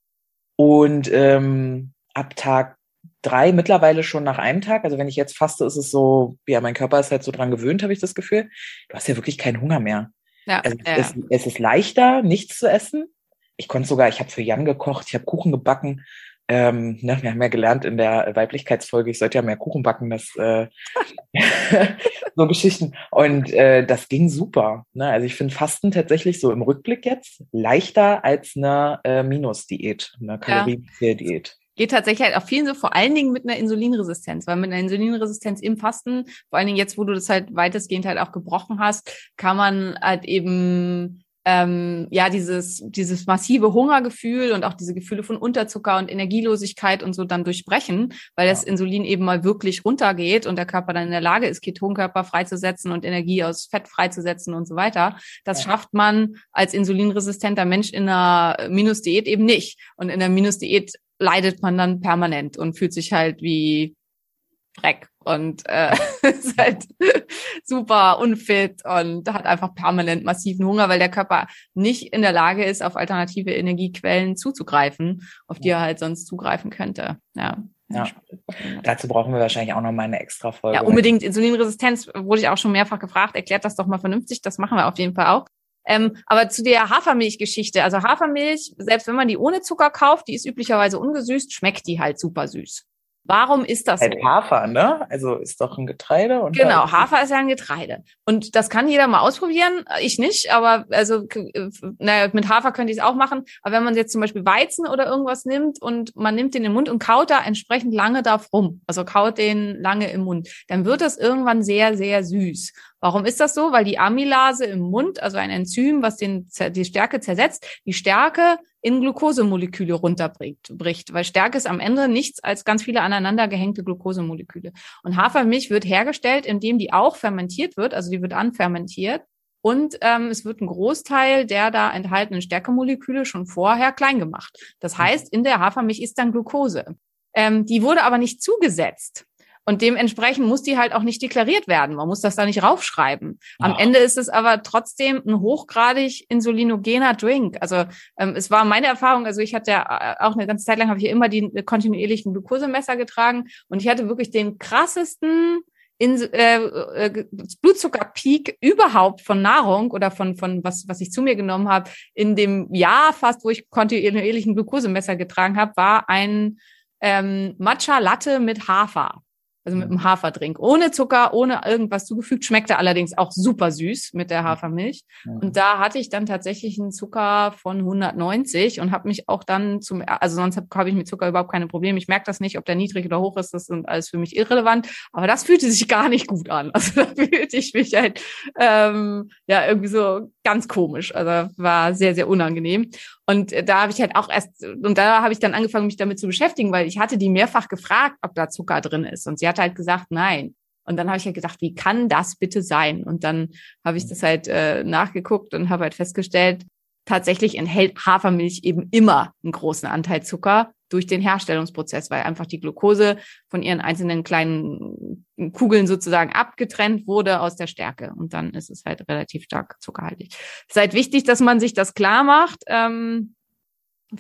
Und ähm, ab Tag drei mittlerweile schon nach einem Tag. Also wenn ich jetzt faste, ist es so, ja, mein Körper ist halt so dran gewöhnt, habe ich das Gefühl. Du hast ja wirklich keinen Hunger mehr. Ja, Also ja, es, es ist leichter, nichts zu essen. Ich konnte sogar, ich habe für Jan gekocht, ich habe Kuchen gebacken. Ähm, ne, wir haben ja gelernt in der Weiblichkeitsfolge, ich sollte ja mehr Kuchen backen, das äh, so Geschichten. Und äh, das ging super. Ne? Also ich finde Fasten tatsächlich so im Rückblick jetzt leichter als eine äh, Minus-Diät, eine Kaloriendiät. Geht tatsächlich halt auch vielen so, vor allen Dingen mit einer Insulinresistenz, weil mit einer Insulinresistenz im Fasten, vor allen Dingen jetzt, wo du das halt weitestgehend halt auch gebrochen hast, kann man halt eben ähm, ja dieses dieses massive Hungergefühl und auch diese Gefühle von Unterzucker und Energielosigkeit und so dann durchbrechen, weil das Insulin eben mal wirklich runtergeht und der Körper dann in der Lage ist, Ketonkörper freizusetzen und Energie aus Fett freizusetzen und so weiter. Das Ja. schafft man als insulinresistenter Mensch in einer Minusdiät eben nicht. Und in der Minusdiät leidet man dann permanent und fühlt sich halt wie Dreck und äh, ist halt super unfit und hat einfach permanent massiven Hunger, weil der Körper nicht in der Lage ist, auf alternative Energiequellen zuzugreifen, auf die er halt sonst zugreifen könnte. Ja. Ja. Dazu brauchen wir wahrscheinlich auch noch mal eine extra Folge. Ja, unbedingt. Insulinresistenz wurde ich auch schon mehrfach gefragt. Erklärt das doch mal vernünftig. Das machen wir auf jeden Fall auch. Ähm, aber zu der Hafermilchgeschichte. Also Hafermilch, selbst wenn man die ohne Zucker kauft, die ist üblicherweise ungesüßt, schmeckt die halt super süß. Warum ist das so? Halt Hafer, ne? Also ist doch ein Getreide. Und Genau, da- Hafer ist ja ein Getreide. Und das kann jeder mal ausprobieren. Ich nicht, aber also naja, mit Hafer könnte ich es auch machen. Aber wenn man jetzt zum Beispiel Weizen oder irgendwas nimmt und man nimmt den in den Mund und kaut da entsprechend lange drauf rum, also kaut den lange im Mund, dann wird das irgendwann sehr, sehr süß. Warum ist das so? Weil die Amylase im Mund, also ein Enzym, was den, die Stärke zersetzt, die Stärke in Glukosemoleküle runterbricht. Bricht. Weil Stärke ist am Ende nichts als ganz viele aneinander gehängte Glukosemoleküle. Und Hafermilch wird hergestellt, indem die auch fermentiert wird, also die wird anfermentiert. Und ähm, es wird ein Großteil der da enthaltenen Stärkemoleküle schon vorher klein gemacht. Das heißt, in der Hafermilch ist dann Glucose. Ähm, die wurde aber nicht zugesetzt. Und dementsprechend muss die halt auch nicht deklariert werden. Man muss das da nicht raufschreiben. Am Ja. Ende ist es aber trotzdem ein hochgradig insulinogener Drink. Also ähm, es war meine Erfahrung, also ich hatte ja äh, auch eine ganze Zeit lang, habe ich immer die kontinuierlichen Glukosemesser getragen und ich hatte wirklich den krassesten in, äh, äh, Blutzuckerpeak überhaupt von Nahrung oder von, von was, was ich zu mir genommen habe, in dem Jahr fast, wo ich kontinuierlichen Glukosemesser getragen habe, war ein ähm, Matcha Latte mit Hafer. Also mit einem Haferdrink. Ohne Zucker, ohne irgendwas zugefügt. Schmeckte allerdings auch super süß mit der Hafermilch. Und da hatte ich dann tatsächlich einen Zucker von 190 und habe mich auch dann zum, also sonst habe hab ich mit Zucker überhaupt keine Probleme. Ich merke das nicht, ob der niedrig oder hoch ist, das sind alles für mich irrelevant. Aber das fühlte sich gar nicht gut an. Also da fühlte ich mich halt ähm, ja irgendwie so ganz komisch. Also war sehr, sehr unangenehm. Und da habe ich halt auch erst, und da habe ich dann angefangen, mich damit zu beschäftigen, weil ich hatte die mehrfach gefragt, ob da Zucker drin ist. Und sie hat halt gesagt, nein. Und dann habe ich halt gedacht, wie kann das bitte sein? Und dann habe ich das halt äh, nachgeguckt und habe halt festgestellt, tatsächlich enthält Hafermilch eben immer einen großen Anteil Zucker durch den Herstellungsprozess, weil einfach die Glucose von ihren einzelnen kleinen Kugeln sozusagen abgetrennt wurde aus der Stärke. Und dann ist es halt relativ stark zuckerhaltig. Ist halt wichtig, dass man sich das klar macht, ähm,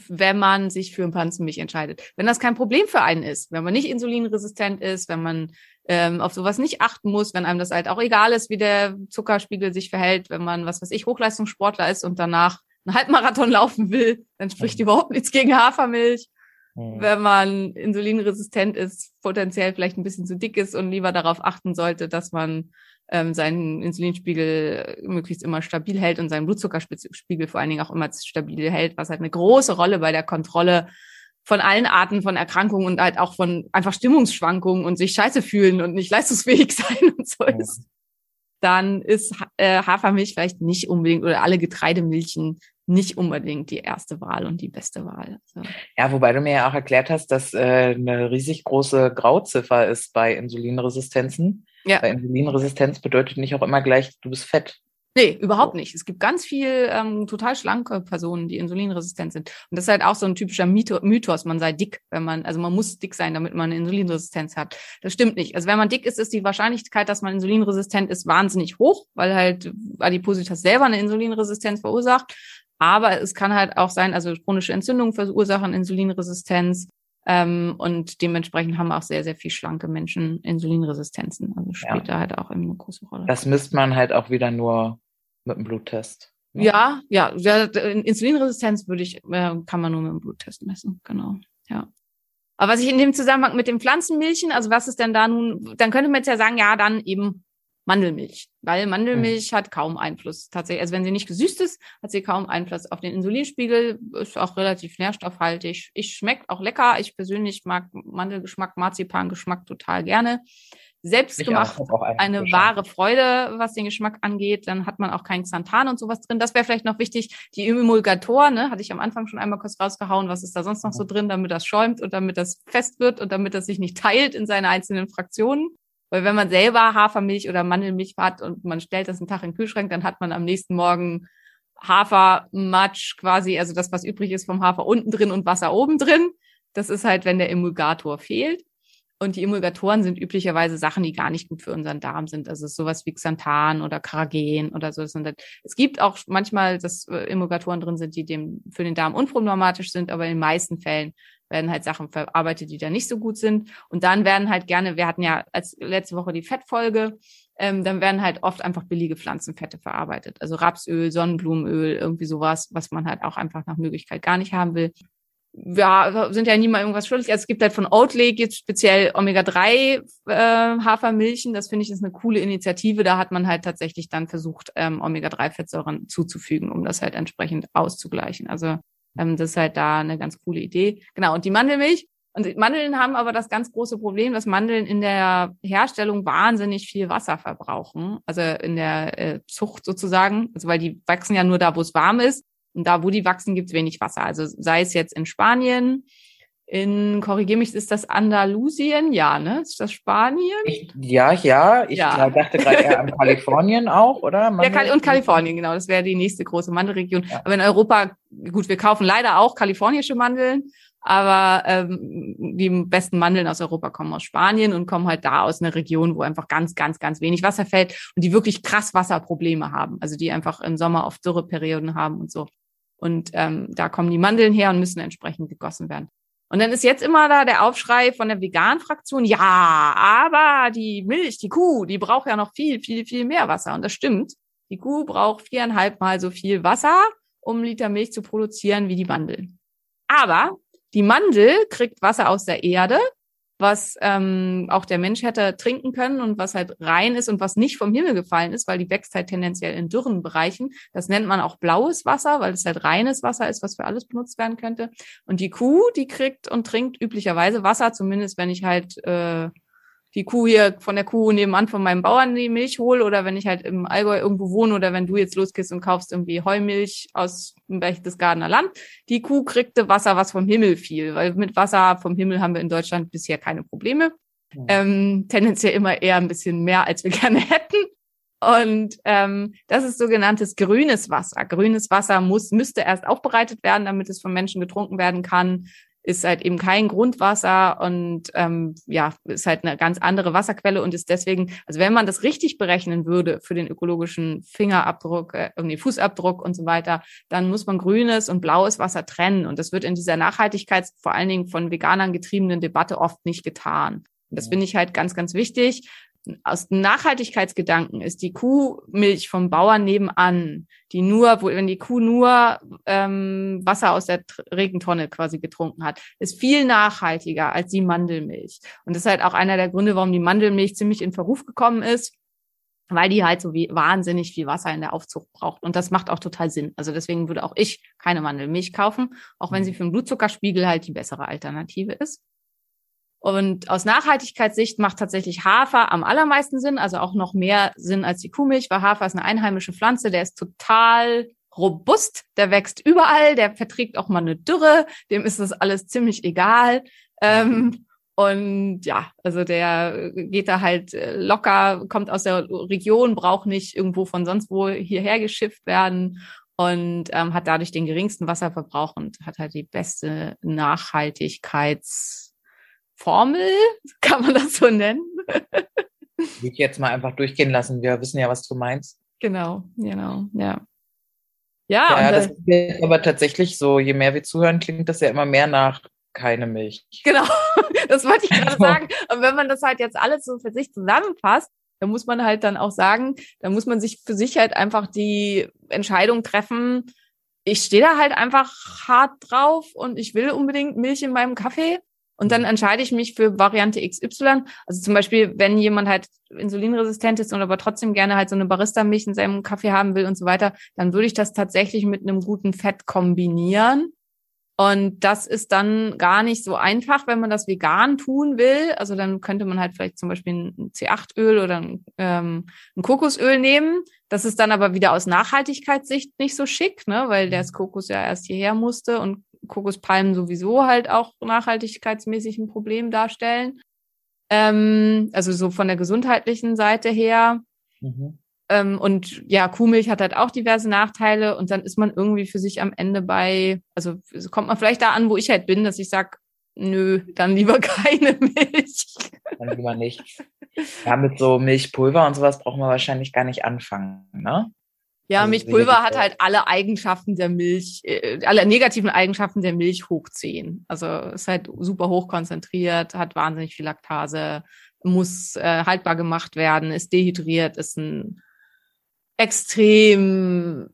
wenn man sich für ein Pflanzenmilch entscheidet. Wenn das kein Problem für einen ist, wenn man nicht insulinresistent ist, wenn man ähm, auf sowas nicht achten muss, wenn einem das halt auch egal ist, wie der Zuckerspiegel sich verhält, wenn man, was weiß ich, Hochleistungssportler ist und danach einen Halbmarathon laufen will, dann spricht überhaupt nichts gegen Hafermilch. Wenn man insulinresistent ist, potenziell vielleicht ein bisschen zu dick ist und lieber darauf achten sollte, dass man ähm, seinen Insulinspiegel möglichst immer stabil hält und seinen Blutzuckerspiegel vor allen Dingen auch immer stabil hält, was halt eine große Rolle bei der Kontrolle von allen Arten von Erkrankungen und halt auch von einfach Stimmungsschwankungen und sich scheiße fühlen und nicht leistungsfähig sein und so ist, dann ist äh, Hafermilch vielleicht nicht unbedingt oder alle Getreidemilchen nicht unbedingt die erste Wahl und die beste Wahl. Also, Ja, wobei du mir ja auch erklärt hast, dass äh, eine riesig große Grauziffer ist bei Insulinresistenzen. Ja. Weil Insulinresistenz bedeutet nicht auch immer gleich, du bist fett. Nee, überhaupt nicht. Es gibt ganz viel ähm, total schlanke Personen, die insulinresistent sind. Und das ist halt auch so ein typischer Mytho- Mythos, man sei dick, wenn man, also man muss dick sein, damit man eine Insulinresistenz hat. Das stimmt nicht. Also wenn man dick ist, ist die Wahrscheinlichkeit, dass man insulinresistent ist, wahnsinnig hoch, weil halt Adipositas selber eine Insulinresistenz verursacht. Aber es kann halt auch sein, also chronische Entzündungen verursachen Insulinresistenz. Ähm, und dementsprechend haben auch sehr, sehr viel schlanke Menschen Insulinresistenzen. Also spielt da halt auch eine große Rolle. Das misst man halt auch wieder nur mit einem Bluttest. ne? Ja, ja, ja, Insulinresistenz würde ich, äh, kann man nur mit dem Bluttest messen, genau, ja. Aber was ich in dem Zusammenhang mit den Pflanzenmilchen, also was ist denn da nun, dann könnte man jetzt ja sagen, ja, dann eben Mandelmilch, weil Mandelmilch hat kaum Einfluss tatsächlich. Also wenn sie nicht gesüßt ist, hat sie kaum Einfluss auf den Insulinspiegel, ist auch relativ nährstoffhaltig. Ich schmeckt auch lecker. Ich persönlich mag Mandelgeschmack, Marzipangeschmack total gerne. Selbst Ich gemacht auch, auch eine Geschmack. wahre Freude, was den Geschmack angeht. Dann hat man auch keinen Xanthan und sowas drin. Das wäre vielleicht noch wichtig. Die Emulgatoren, ne, hatte ich am Anfang schon einmal kurz rausgehauen. Was ist da sonst noch so drin, damit das schäumt und damit das fest wird und damit das sich nicht teilt in seine einzelnen Fraktionen? Weil wenn man selber Hafermilch oder Mandelmilch hat und man stellt das einen Tag in den Kühlschrank, dann hat man am nächsten Morgen Hafermatsch quasi, also das, was übrig ist vom Hafer unten drin und Wasser oben drin. Das ist halt, wenn der Emulgator fehlt. Und die Emulgatoren sind üblicherweise Sachen, die gar nicht gut für unseren Darm sind. Also sowas wie Xanthan oder Carragen oder so. Es gibt auch manchmal, dass äh, Emulgatoren drin sind, die dem für den Darm unproblematisch sind, aber in den meisten Fällen werden halt Sachen verarbeitet, die da nicht so gut sind. Und dann werden halt gerne, wir hatten ja als letzte Woche die Fettfolge, ähm, dann werden halt oft einfach billige Pflanzenfette verarbeitet. Also Rapsöl, Sonnenblumenöl, irgendwie sowas, was man halt auch einfach nach Möglichkeit gar nicht haben will. Ja, sind ja niemals irgendwas schuldig. Also es gibt halt von Oatly jetzt speziell Omega-3 äh, Hafermilchen. Das finde ich ist eine coole Initiative. Da hat man halt tatsächlich dann versucht, ähm, Omega-3-Fettsäuren zuzufügen, um das halt entsprechend auszugleichen. Also ähm, das ist halt da eine ganz coole Idee. Genau, und die Mandelmilch. Und Mandeln haben aber das ganz große Problem, dass Mandeln in der Herstellung wahnsinnig viel Wasser verbrauchen. Also in der äh, Zucht sozusagen. Also weil die wachsen ja nur da, wo es warm ist. Und da, wo die wachsen, gibt es wenig Wasser. Also sei es jetzt in Spanien, in, korrigier mich, ist das Andalusien? Ja, ne? Ist das Spanien? Ich, ja, ja. Ich Ja. dachte gerade eher an Kalifornien auch, oder? Ja, Kali und Kalifornien, genau. Das wäre die nächste große Mandelregion. Ja. Aber in Europa, gut, wir kaufen leider auch kalifornische Mandeln, aber ähm, die besten Mandeln aus Europa kommen aus Spanien und kommen halt da aus einer Region, wo einfach ganz, ganz, ganz wenig Wasser fällt und die wirklich krass Wasserprobleme haben. Also die einfach im Sommer oft Dürreperioden haben und so. Und ähm, da kommen die Mandeln her und müssen entsprechend gegossen werden. Und dann ist jetzt immer da der Aufschrei von der Vegan-Fraktion, ja, aber die Milch, die Kuh, die braucht ja noch viel, viel, viel mehr Wasser. Und das stimmt. Die Kuh braucht viereinhalb Mal so viel Wasser, um einen Liter Milch zu produzieren wie die Mandel. Aber die Mandel kriegt Wasser aus der Erde, was ähm, auch der Mensch hätte trinken können und was halt rein ist und was nicht vom Himmel gefallen ist, weil die wächst halt tendenziell in dürren Bereichen. Das nennt man auch blaues Wasser, weil es halt reines Wasser ist, was für alles benutzt werden könnte. Und die Kuh, die kriegt und trinkt üblicherweise Wasser, zumindest wenn ich halt äh, die Kuh hier von der Kuh nebenan von meinem Bauern die Milch hole oder wenn ich halt im Allgäu irgendwo wohne oder wenn du jetzt losgehst und kaufst irgendwie Heumilch aus dem Berchtesgadener Land. Die Kuh kriegte Wasser, was vom Himmel fiel, weil mit Wasser vom Himmel haben wir in Deutschland bisher keine Probleme. Mhm. Ähm, tendenziell immer eher ein bisschen mehr, als wir gerne hätten. Und ähm, das ist sogenanntes grünes Wasser. Grünes Wasser muss, müsste erst aufbereitet werden, damit es vom Menschen getrunken werden kann ist halt eben kein Grundwasser und ähm, ja, ist halt eine ganz andere Wasserquelle und ist deswegen, also wenn man das richtig berechnen würde für den ökologischen Fingerabdruck, äh, irgendwie Fußabdruck und so weiter, dann muss man grünes und blaues Wasser trennen. Und das wird in dieser Nachhaltigkeits, vor allen Dingen von Veganern getriebenen Debatte oft nicht getan. Und das finde ich halt ganz, ganz wichtig. Aus Nachhaltigkeitsgedanken ist die Kuhmilch vom Bauern nebenan, die nur, wo, wenn die Kuh nur ähm, Wasser aus der Regentonne quasi getrunken hat, ist viel nachhaltiger als die Mandelmilch. Und das ist halt auch einer der Gründe, warum die Mandelmilch ziemlich in Verruf gekommen ist, weil die halt so wie wahnsinnig viel Wasser in der Aufzucht braucht. Und das macht auch total Sinn. Also deswegen würde auch ich keine Mandelmilch kaufen, auch wenn sie für den Blutzuckerspiegel halt die bessere Alternative ist. Und aus Nachhaltigkeitssicht macht tatsächlich Hafer am allermeisten Sinn, also auch noch mehr Sinn als die Kuhmilch, weil Hafer ist eine einheimische Pflanze, der ist total robust, der wächst überall, der verträgt auch mal eine Dürre, dem ist das alles ziemlich egal. Ähm, und ja, also der geht da halt äh, locker, kommt aus der Region, braucht nicht irgendwo von sonst wo hierher geschifft werden und ähm, hat dadurch den geringsten Wasserverbrauch und hat halt die beste Nachhaltigkeitsformel, kann man das so nennen? Will ich jetzt mal einfach durchgehen lassen. Wir wissen ja, was du meinst. Genau, genau, ja. Ja, Ja, das ist jetzt aber tatsächlich so, je mehr wir zuhören, klingt das ja immer mehr nach keine Milch. Genau, das wollte ich gerade Also- sagen. Und wenn man das halt jetzt alles so für sich zusammenfasst, dann muss man halt dann auch sagen, dann muss man sich für sich halt einfach die Entscheidung treffen, ich stehe da halt einfach hart drauf und ich will unbedingt Milch in meinem Kaffee. Und dann entscheide ich mich für Variante XY. Also zum Beispiel, wenn jemand halt insulinresistent ist und aber trotzdem gerne halt so eine Barista-Milch in seinem Kaffee haben will und so weiter, dann würde ich das tatsächlich mit einem guten Fett kombinieren. Und das ist dann gar nicht so einfach, wenn man das vegan tun will. Also dann könnte man halt vielleicht zum Beispiel ein C8-Öl oder ein, ähm, ein Kokosöl nehmen. Das ist dann aber wieder aus Nachhaltigkeitssicht nicht so schick, ne? weil das Kokos ja erst hierher musste und Kokospalmen sowieso halt auch nachhaltigkeitsmäßig ein Problem darstellen. Ähm, also so von der gesundheitlichen Seite her. Mhm. Ähm, und ja, Kuhmilch hat halt auch diverse Nachteile und dann ist man irgendwie für sich am Ende bei, also kommt man vielleicht da an, wo ich halt bin, dass ich sag, nö, dann lieber keine Milch. Dann lieber nicht. Ja, mit so Milchpulver und sowas brauchen wir wahrscheinlich gar nicht anfangen, ne? Ja, Also Milchpulver hat halt alle Eigenschaften der Milch, äh, alle negativen Eigenschaften der Milch hoch 10. Also ist halt super hoch konzentriert, hat wahnsinnig viel Laktase, muss äh, haltbar gemacht werden, ist dehydriert, ist ein extrem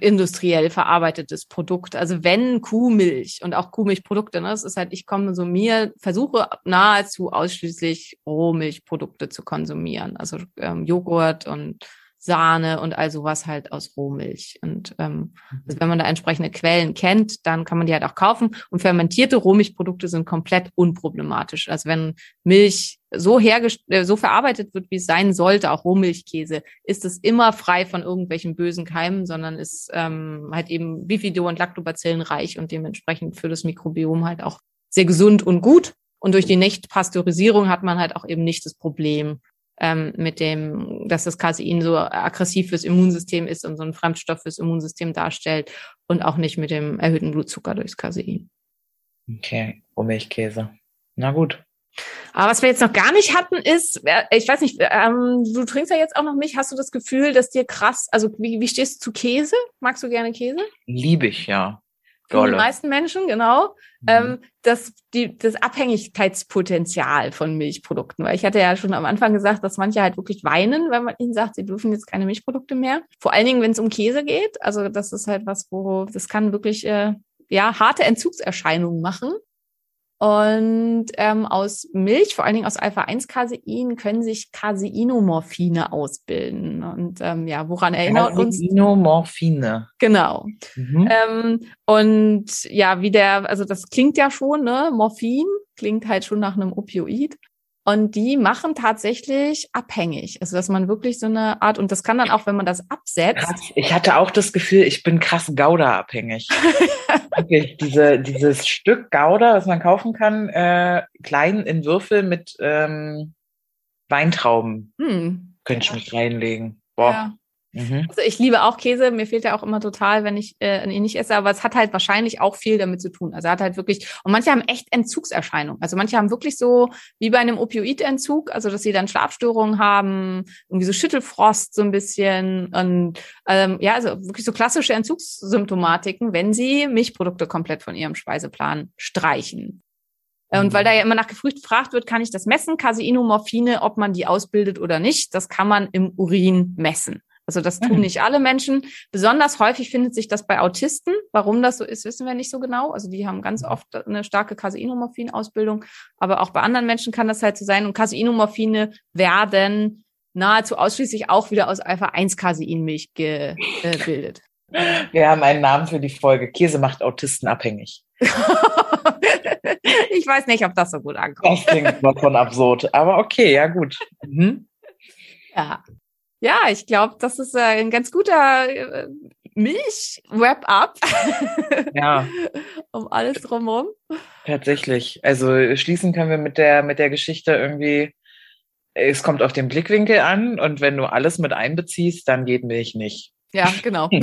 industriell verarbeitetes Produkt. Also wenn Kuhmilch und auch Kuhmilchprodukte, ne, das ist halt, ich konsumiere, versuche nahezu ausschließlich Rohmilchprodukte zu konsumieren. Also ähm, Joghurt und Sahne und all sowas halt aus Rohmilch. Und ähm, also wenn man da entsprechende Quellen kennt, dann kann man die halt auch kaufen. Und fermentierte Rohmilchprodukte sind komplett unproblematisch. Also wenn Milch so hergestellt, äh, so verarbeitet wird, wie es sein sollte, auch Rohmilchkäse, ist es immer frei von irgendwelchen bösen Keimen, sondern ist ähm, halt eben Bifido- und Lactobacillen reich und dementsprechend für das Mikrobiom halt auch sehr gesund und gut. Und durch die Nichtpasteurisierung hat man halt auch eben nicht das Problem, ähm, mit dem, dass das Casein so aggressiv fürs Immunsystem ist und so ein Fremdstoff fürs Immunsystem darstellt und auch nicht mit dem erhöhten Blutzucker durchs Casein. Okay, Milchkäse. Na gut. Aber was wir jetzt noch gar nicht hatten, ist, äh, ich weiß nicht, ähm, du trinkst ja jetzt auch noch Milch. Hast du das Gefühl, dass dir krass, also wie, wie stehst du zu Käse? Magst du gerne Käse? Liebe ich, ja. Für die meisten Menschen, genau. Mhm. Ähm, das, die, das Abhängigkeitspotenzial von Milchprodukten. Weil ich hatte ja schon am Anfang gesagt, dass manche halt wirklich weinen, wenn man ihnen sagt, sie dürfen jetzt keine Milchprodukte mehr. Vor allen Dingen, wenn es um Käse geht. Also das ist halt was, wo das kann wirklich äh, ja harte Entzugserscheinungen machen. Und ähm, aus Milch, vor allen Dingen aus Alpha-1-Casein, können sich Caseinomorphine ausbilden. Und ähm, ja, woran erinnert uns? Caseinomorphine. Genau. Mhm. Ähm, und ja, wie der, also das klingt ja schon, ne? Morphin klingt halt schon nach einem Opioid. Und die machen tatsächlich abhängig. Also, dass man wirklich so eine Art, und das kann dann auch, wenn man das absetzt. Krass. Ich hatte auch das Gefühl, ich bin krass Gouda-abhängig. Wirklich, diese, dieses Stück Gouda, das man kaufen kann, äh, klein in Würfel mit ähm, Weintrauben. Hm. Könnte ich mich reinlegen. Boah. Ja. Mhm. Also ich liebe auch Käse, mir fehlt ja auch immer total, wenn ich äh, ihn nicht esse, aber es hat halt wahrscheinlich auch viel damit zu tun. Also er hat halt wirklich, und manche haben echt Entzugserscheinungen. Also manche haben wirklich so wie bei einem Opioidentzug, also dass sie dann Schlafstörungen haben, irgendwie so Schüttelfrost so ein bisschen und ähm, ja, also wirklich so klassische Entzugssymptomatiken, wenn sie Milchprodukte komplett von ihrem Speiseplan streichen. Und mhm. weil da ja immer nach gefragt wird, kann ich das messen, Caseinomorphine, ob man die ausbildet oder nicht, das kann man im Urin messen. Also das tun mhm. nicht alle Menschen. Besonders häufig findet sich das bei Autisten. Warum das so ist, wissen wir nicht so genau. Also die haben ganz oft eine starke Caseinomorphin-Ausbildung. Aber auch bei anderen Menschen kann das halt so sein. Und Caseinomorphine werden nahezu ausschließlich auch wieder aus Alpha-1-Caseinmilch gebildet. Wir haben einen Namen für die Folge. Käse macht Autisten abhängig. ich weiß nicht, ob das so gut ankommt. Das klingt mal von absurd. Aber okay, ja gut. Mhm. Ja. Ja, ich glaube, das ist äh, ein ganz guter äh, Milch-Wrap-up. Ja. um alles drumherum. Tatsächlich. Also schließen können wir mit der, mit der Geschichte irgendwie, es kommt auf den Blickwinkel an und wenn du alles mit einbeziehst, dann geht Milch nicht. Ja, genau. ja,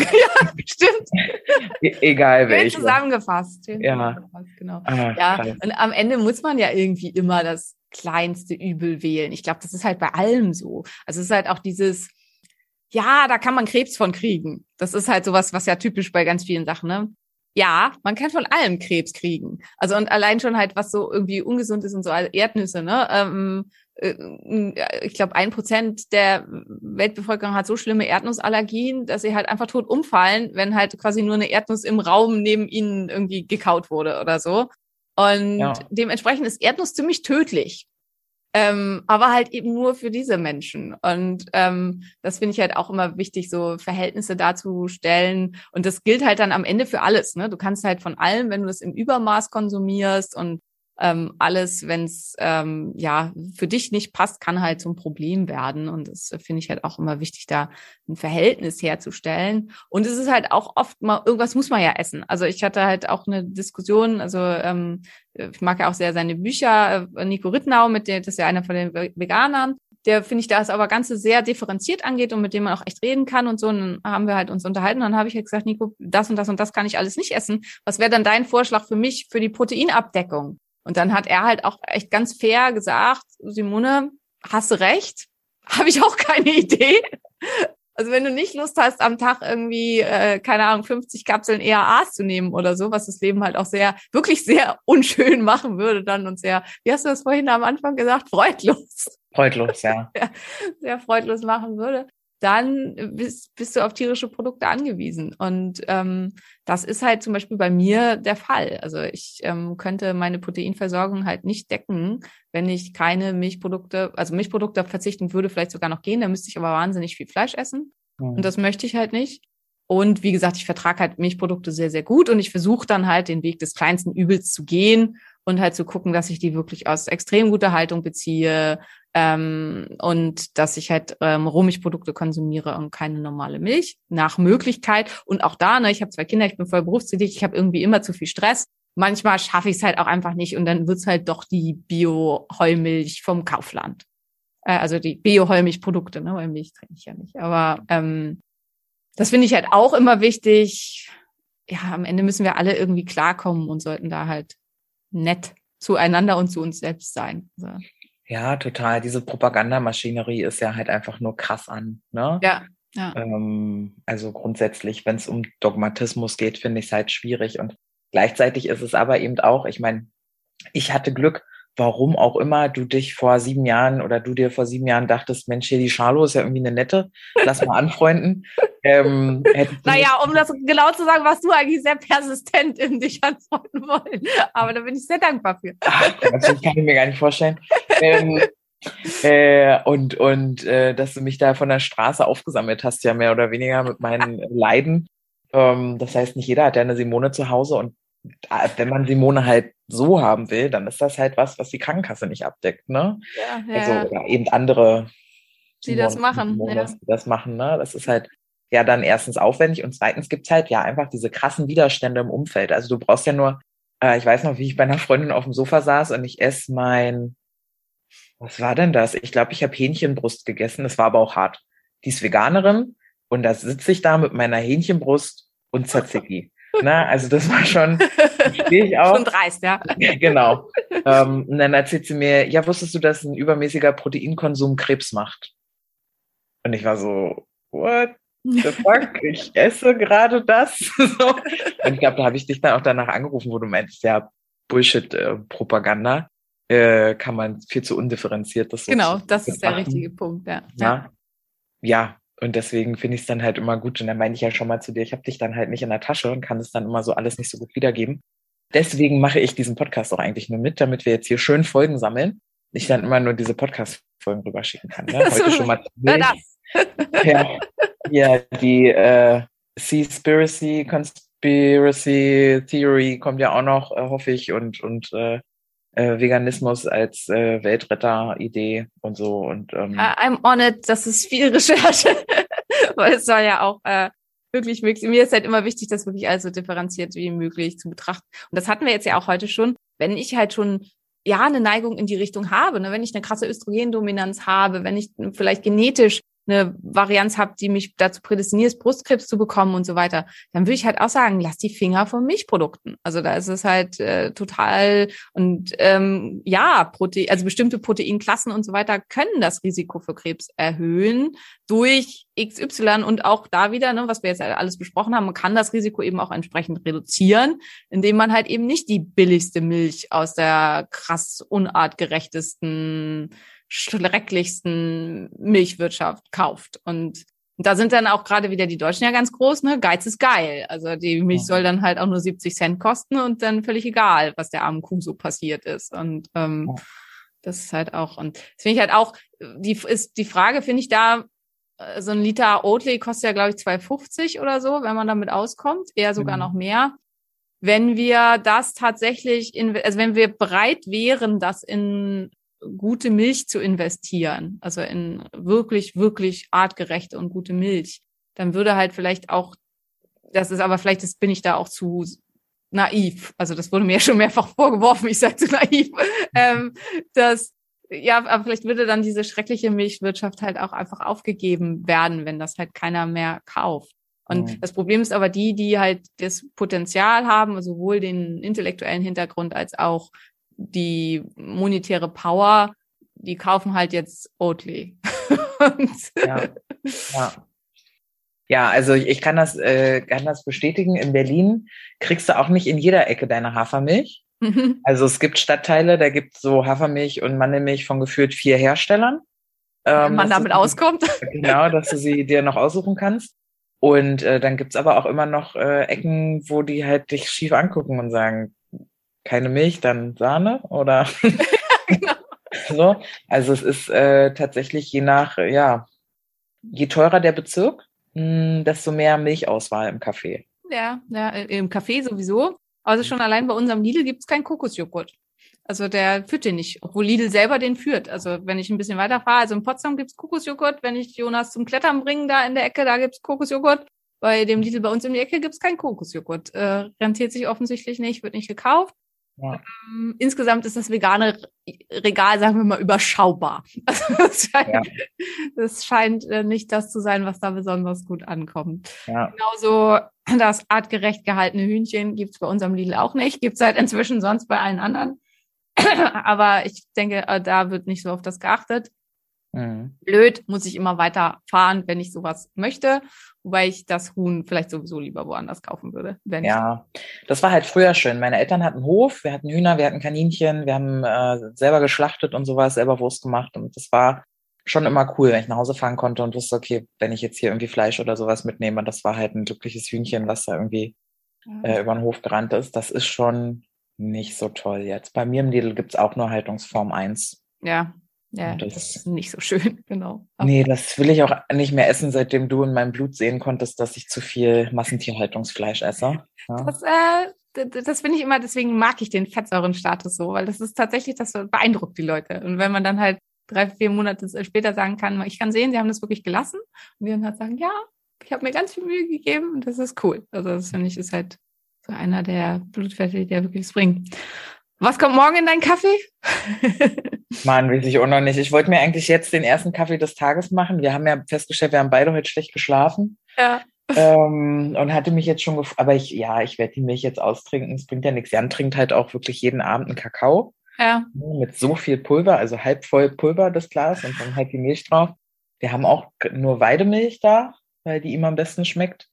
stimmt. E egal welche. zusammengefasst. Ja. Zusammengefasst, genau. Ah, ja, und am Ende muss man ja irgendwie immer das kleinste Übel wählen. Ich glaube, das ist halt bei allem so. Also es ist halt auch dieses, ja, da kann man Krebs von kriegen. Das ist halt sowas, was ja typisch bei ganz vielen Sachen, ne? Ja, man kann von allem Krebs kriegen. Also und allein schon halt, was so irgendwie ungesund ist und so also Erdnüsse, ne? Ähm, äh, ich glaube, ein Prozent der Weltbevölkerung hat so schlimme Erdnussallergien, dass sie halt einfach tot umfallen, wenn halt quasi nur eine Erdnuss im Raum neben ihnen irgendwie gekaut wurde oder so. Und ja. dementsprechend ist Erdnuss ziemlich tödlich. Ähm, aber halt eben nur für diese Menschen. Und ähm, das finde ich halt auch immer wichtig, so Verhältnisse darzustellen. Und das gilt halt dann am Ende für alles. Ne? Du kannst halt von allem, wenn du es im Übermaß konsumierst und ähm, alles, wenn es ähm, ja für dich nicht passt, kann halt zum Problem werden. Und das finde ich halt auch immer wichtig, da ein Verhältnis herzustellen. Und es ist halt auch oft mal, irgendwas muss man ja essen. Also ich hatte halt auch eine Diskussion, also ähm, ich mag ja auch sehr seine Bücher, äh, Nico Rittnau, mit der, das ist ja einer von den Veganern, der finde ich, da es aber Ganze sehr differenziert angeht und mit dem man auch echt reden kann und so. Und dann haben wir halt uns unterhalten. Dann habe ich halt gesagt, Nico, das und das und das kann ich alles nicht essen. Was wäre dann dein Vorschlag für mich für die Proteinabdeckung? Und dann hat er halt auch echt ganz fair gesagt, Simone, hast du recht, habe ich auch keine Idee. Also wenn du nicht Lust hast, am Tag irgendwie, äh, keine Ahnung, 50 Kapseln EAAs zu nehmen oder so, was das Leben halt auch sehr, wirklich sehr unschön machen würde dann und sehr, wie hast du das vorhin am Anfang gesagt, freudlos. Freudlos, ja. sehr, sehr freudlos machen würde. Dann bist, bist du auf tierische Produkte angewiesen. Und ähm, das ist halt zum Beispiel bei mir der Fall. Also ich ähm, könnte meine Proteinversorgung halt nicht decken, wenn ich keine Milchprodukte, also Milchprodukte verzichten würde, vielleicht sogar noch gehen. Da müsste ich aber wahnsinnig viel Fleisch essen. Mhm. Und das möchte ich halt nicht. Und wie gesagt, ich vertrage halt Milchprodukte sehr, sehr gut und ich versuche dann halt den Weg des kleinsten Übels zu gehen und halt zu gucken, dass ich die wirklich aus extrem guter Haltung beziehe ähm, und dass ich halt ähm, Rohmilchprodukte konsumiere und keine normale Milch nach Möglichkeit. Und auch da, ne, ich habe zwei Kinder, ich bin voll berufstätig, ich habe irgendwie immer zu viel Stress. Manchmal schaffe ich es halt auch einfach nicht und dann wird's halt doch die Bio-Heumilch vom Kaufland. Äh, also die Bio-Heumilchprodukte, ne, weil Milch trinke ich ja nicht. Aber ähm, das finde ich halt auch immer wichtig. Ja, am Ende müssen wir alle irgendwie klarkommen und sollten da halt nett zueinander und zu uns selbst sein. Also. Ja, total. Diese Propagandamaschinerie ist ja halt einfach nur krass an. Ne? Ja. ja. Ähm, also grundsätzlich, wenn es um Dogmatismus geht, finde ich es halt schwierig. Und gleichzeitig ist es aber eben auch, ich meine, ich hatte Glück, warum auch immer du dich vor sieben Jahren oder du dir vor sieben Jahren dachtest, Mensch, hier die Charlo ist ja irgendwie eine nette, lass mal anfreunden. ähm, naja, um das genau zu sagen, warst du eigentlich sehr persistent in dich antworten wollen. Aber da bin ich sehr dankbar für. Ach, das kann ich mir gar nicht vorstellen. Ähm, äh, und und äh, dass du mich da von der Straße aufgesammelt hast, ja mehr oder weniger mit meinen Leiden. Ähm, das heißt, nicht jeder hat ja eine Simone zu Hause und äh, wenn man Simone halt so haben will, dann ist das halt was, was die Krankenkasse nicht abdeckt, ne? Ja, ja. Also oder eben andere, die Simone, das machen, Simones, ja. die das machen, ne? Das ist halt ja dann erstens aufwendig und zweitens gibt's halt ja einfach diese krassen Widerstände im Umfeld. Also du brauchst ja nur, äh, ich weiß noch, wie ich bei einer Freundin auf dem Sofa saß und ich esse mein, was war denn das? Ich glaube, ich habe Hähnchenbrust gegessen. Das war aber auch hart. Die ist Veganerin und da sitze ich da mit meiner Hähnchenbrust und Tzatziki. Na, also das war schon, stehe ich auch. Schon dreist, ja. genau. Ähm, und dann erzählt sie mir, ja, wusstest du, dass ein übermäßiger Proteinkonsum Krebs macht? Und ich war so, what the fuck? Ich esse gerade das. so. Und ich glaube, da habe ich dich dann auch danach angerufen, wo du meinst, ja, Bullshit-Propaganda. Äh, kann man viel zu undifferenziert das Genau, das ist der richtige Punkt, ja. Ja, ja und deswegen finde ich es dann halt immer gut. Und dann meine ich ja schon mal zu dir, ich habe dich dann halt nicht in der Tasche und kann es dann immer so alles nicht so gut wiedergeben. Deswegen mache ich diesen Podcast auch eigentlich nur mit, damit wir jetzt hier schön Folgen sammeln. Ich dann immer nur diese Podcast-Folgen rüberschicken kann. Ne? Heute schon mal. ja, ja, die äh, Seaspiracy, Conspiracy Theory kommt ja auch noch, äh, hoffe ich, und, und äh, äh, Veganismus als äh, Weltretter-Idee und so. Und, ähm, I'm on it, das ist viel Recherche, weil es soll ja auch äh, wirklich möglich. Mir ist halt immer wichtig, das wirklich alles so differenziert wie möglich zu betrachten. Und das hatten wir jetzt ja auch heute schon. Wenn ich halt schon ja eine Neigung in die Richtung habe, ne, wenn ich eine krasse Östrogendominanz habe, wenn ich vielleicht genetisch eine Varianz habe, die mich dazu prädestiniert, Brustkrebs zu bekommen und so weiter, dann würde ich halt auch sagen, lass die Finger von Milchprodukten. Also da ist es halt äh, total und ähm, ja, Protein, also bestimmte Proteinklassen und so weiter können das Risiko für Krebs erhöhen durch XY und auch da wieder, ne, was wir jetzt alles besprochen haben, man kann das Risiko eben auch entsprechend reduzieren, indem man halt eben nicht die billigste Milch aus der krass unartgerechtesten schrecklichsten Milchwirtschaft kauft. Und da sind dann auch gerade wieder die Deutschen ja ganz groß, ne? Geiz ist geil. Also die Milch soll dann halt auch nur 70 Cent kosten und dann völlig egal, was der armen Kuh so passiert ist. Und ähm, das ist halt auch, und das finde ich halt auch, die ist die Frage, finde ich da, äh, so ein Liter Oatly kostet ja, glaube ich, 2,50 oder so, wenn man damit auskommt, eher sogar mhm. noch mehr. Wenn wir das tatsächlich, in, also wenn wir bereit wären, das in gute Milch zu investieren, also in wirklich, wirklich artgerechte und gute Milch, dann würde halt vielleicht auch, das ist aber vielleicht das bin ich da auch zu naiv. Also das wurde mir schon mehrfach vorgeworfen, ich sei zu naiv, ähm, dass ja, aber vielleicht würde dann diese schreckliche Milchwirtschaft halt auch einfach aufgegeben werden, wenn das halt keiner mehr kauft. Und mhm. das Problem ist aber die, die halt das Potenzial haben, sowohl den intellektuellen Hintergrund als auch die monetäre Power, die kaufen halt jetzt Oatly. ja. ja. Ja, also ich kann das, äh, kann das bestätigen. In Berlin kriegst du auch nicht in jeder Ecke deine Hafermilch. Mhm. Also es gibt Stadtteile, da gibt es so Hafermilch und Mandelmilch von gefühlt vier Herstellern. Ähm, Wenn man dass damit du- auskommt. Genau, dass du sie dir noch aussuchen kannst. Und äh, dann gibt's aber auch immer noch äh, Ecken, wo die halt dich schief angucken und sagen, keine Milch, dann Sahne oder so. Also es ist äh, tatsächlich je nach, äh, ja, je teurer der Bezirk, mh, desto mehr Milchauswahl im Café. Ja, ja, äh, im Café sowieso. Also schon allein bei unserem Lidl gibt's keinen Kokosjoghurt. Also der führt den nicht, obwohl Lidl selber den führt. Also wenn ich ein bisschen weiter fahre, also in Potsdam gibt's Kokosjoghurt, wenn ich Jonas zum Klettern bringe, da in der Ecke, da gibt's Kokosjoghurt. Bei dem Lidl bei uns in der Ecke gibt's keinen Kokosjoghurt. Äh, rentiert sich offensichtlich nicht, wird nicht gekauft. Ja. Ähm, insgesamt ist das vegane Regal, sagen wir mal, überschaubar. Also das scheint, Ja. das scheint äh, nicht das zu sein, was da besonders gut ankommt. Ja. Genauso das artgerecht gehaltene Hühnchen gibt's bei unserem Lidl auch nicht. Gibt's halt inzwischen sonst bei allen anderen. Aber ich denke, äh, da wird nicht so auf das geachtet. Mhm. Blöd, muss ich immer weiter fahren, wenn ich sowas möchte. Wobei ich das Huhn vielleicht sowieso lieber woanders kaufen würde. Wenn Ja, das war halt früher schön. Meine Eltern hatten Hof, wir hatten Hühner, wir hatten Kaninchen, wir haben äh, selber geschlachtet und sowas, selber Wurst gemacht und das war schon immer cool, wenn ich nach Hause fahren konnte und wusste, okay, wenn ich jetzt hier irgendwie Fleisch oder sowas mitnehme, das war halt ein glückliches Hühnchen, was da irgendwie äh, über den Hof gerannt ist. Das ist schon nicht so toll jetzt. Bei mir im Lidl gibt's auch nur Haltungsform 1. ja, ja, das, das- ist nicht so schön, genau. Aber Nee, das will ich auch nicht mehr essen, seitdem du in meinem Blut sehen konntest, dass ich zu viel Massentierhaltungsfleisch esse. Ja. Das, äh, das finde ich immer, deswegen mag ich den Fettsäurenstatus so, weil das ist tatsächlich, das beeindruckt die Leute. Und wenn man dann halt drei, vier Monate später sagen kann, ich kann sehen, sie haben das wirklich gelassen und die dann halt sagen, ja, ich habe mir ganz viel Mühe gegeben und das ist cool. Also das finde ich ist halt so einer der Blutfette, der wirklich was bringt. Was kommt morgen in deinen Kaffee? Mann, weiß ich auch noch nicht. Ich wollte mir eigentlich jetzt den ersten Kaffee des Tages machen. Wir haben ja festgestellt, wir haben beide heute schlecht geschlafen. ja. Ähm, und hatte mich jetzt schon gef aber ich, ja, ich werde die Milch jetzt austrinken. Es bringt ja nichts. Jan trinkt halt auch wirklich jeden Abend einen Kakao Ja. mit so viel Pulver, also halb voll Pulver das Glas und dann halt die Milch drauf. Wir haben auch nur Weidemilch da, weil die ihm am besten schmeckt.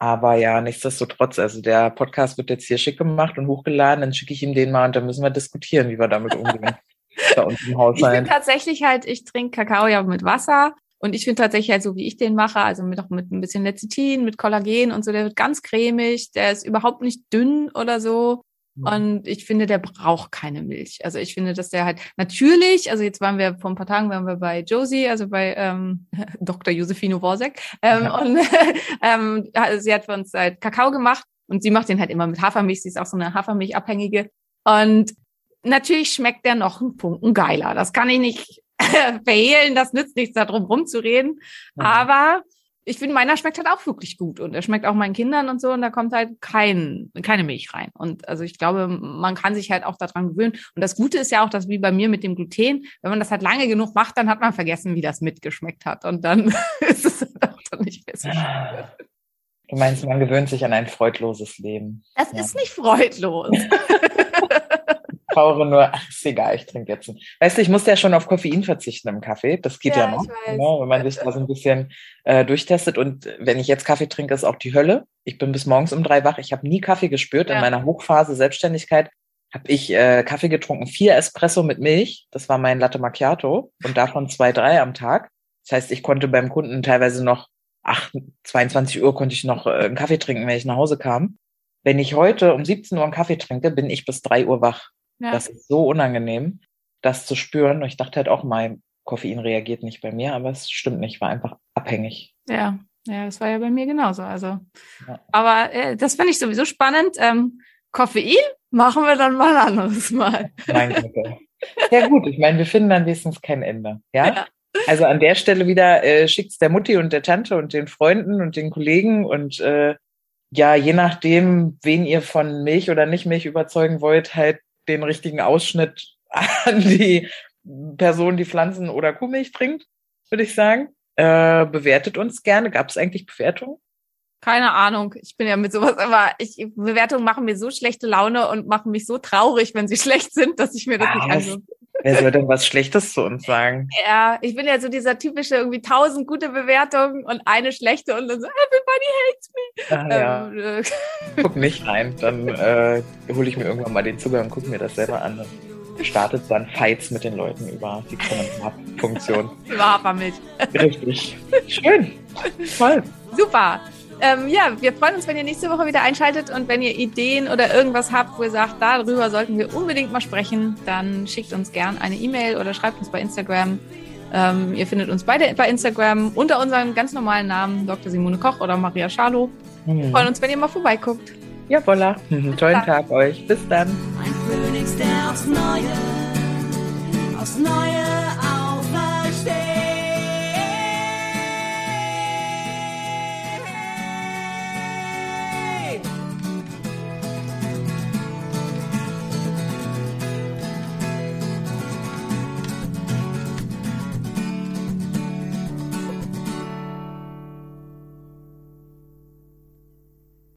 Aber ja, nichtsdestotrotz, also der Podcast wird jetzt hier schick gemacht und hochgeladen, dann schicke ich ihm den mal und dann müssen wir diskutieren, wie wir damit umgehen. Bei uns im Ich bin Haushalt. tatsächlich halt, ich trinke Kakao ja mit Wasser und ich finde tatsächlich halt so, wie ich den mache, also mit auch mit ein bisschen Lecithin, mit Kollagen und so, der wird ganz cremig, der ist überhaupt nicht dünn oder so. Und ich finde, der braucht keine Milch. Also ich finde, dass der halt natürlich, also jetzt waren wir vor ein paar Tagen waren wir bei Josie, also bei ähm, Dr. Josefino Worsek, ähm, Ja. und ähm, sie hat für uns halt Kakao gemacht und sie macht den halt immer mit Hafermilch. Sie ist auch so eine Hafermilchabhängige. Und natürlich schmeckt der noch einen Funken geiler. Das kann ich nicht verhehlen, das nützt nichts, da drum rumzureden. Mhm. Aber ich finde, meiner schmeckt halt auch wirklich gut und er schmeckt auch meinen Kindern und so und da kommt halt kein, keine Milch rein. Und also ich glaube, man kann sich halt auch daran gewöhnen. Und das Gute ist ja auch, dass wie bei mir mit dem Gluten, wenn man das halt lange genug macht, dann hat man vergessen, wie das mitgeschmeckt hat und dann ist es halt auch dann nicht mehr so schlimm. Du meinst, man gewöhnt sich an ein freudloses Leben. Das Ja. ist nicht freudlos. Ich brauche nur, ach, ist egal, ich trinke jetzt. einen. Weißt du, ich muss ja schon auf Koffein verzichten im Kaffee. Das geht ja, Ja, noch. Ne, wenn man sich da so ein bisschen äh, durchtestet. Und wenn ich jetzt Kaffee trinke, ist auch die Hölle. Ich bin bis morgens um drei wach. Ich habe nie Kaffee gespürt. Ja. In meiner Hochphase Selbstständigkeit habe ich äh, Kaffee getrunken, vier Espresso mit Milch. Das war mein Latte Macchiato. Und davon zwei, drei am Tag. Das heißt, ich konnte beim Kunden teilweise noch 8, 22 Uhr konnte ich noch äh, einen Kaffee trinken, wenn ich nach Hause kam. Wenn ich heute um 17 Uhr einen Kaffee trinke, bin ich bis drei Uhr wach. Ja. Das ist so unangenehm, das zu spüren. Und ich dachte halt auch mal, Koffein reagiert nicht bei mir, aber es stimmt nicht, ich war einfach abhängig. Ja, ja, das war ja bei mir genauso. Also, Ja. aber äh, das finde ich sowieso spannend. Ähm, Koffein machen wir dann mal ein anderes Mal. Mein Gott. Ja gut, ich meine, wir finden dann wenigstens kein Ende. Ja? Ja. Also an der Stelle wieder äh, schickt's der Mutti und der Tante und den Freunden und den Kollegen und äh, ja, je nachdem, wen ihr von Milch oder nicht Milch überzeugen wollt, halt den richtigen Ausschnitt an die Person, die Pflanzen- oder Kuhmilch trinkt, würde ich sagen. Äh, bewertet uns gerne. Gab es eigentlich Bewertungen? Keine Ahnung. Ich bin ja mit sowas immer, ich, Bewertungen machen mir so schlechte Laune und machen mich so traurig, wenn sie schlecht sind, dass ich mir das nicht Was? Wer soll denn was Schlechtes zu uns sagen? Ja, ich bin ja so dieser typische irgendwie tausend gute Bewertungen und eine schlechte und dann so, everybody hates me. Ah. Ähm, äh, Guck nicht rein, dann äh, hole ich mir irgendwann mal den Zugang und gucke mir das selber an. startet dann Fights mit den Leuten über die Kommentarfunktion. Über Hafermilch. Richtig. Schön. Toll. Super. Ähm, ja, wir freuen uns, wenn ihr nächste Woche wieder einschaltet und wenn ihr Ideen oder irgendwas habt, wo ihr sagt, darüber sollten wir unbedingt mal sprechen, dann schickt uns gern eine E-Mail oder schreibt uns bei Instagram. Ähm, ihr findet uns beide bei Instagram unter unserem ganz normalen Namen, Dr. Simone Koch oder Maria Schalow. Wir freuen uns, wenn ihr mal vorbeiguckt. Ja, voila. Tollen Tag euch. Bis dann. Ein Phönix, der aufs Neue, aufs Neue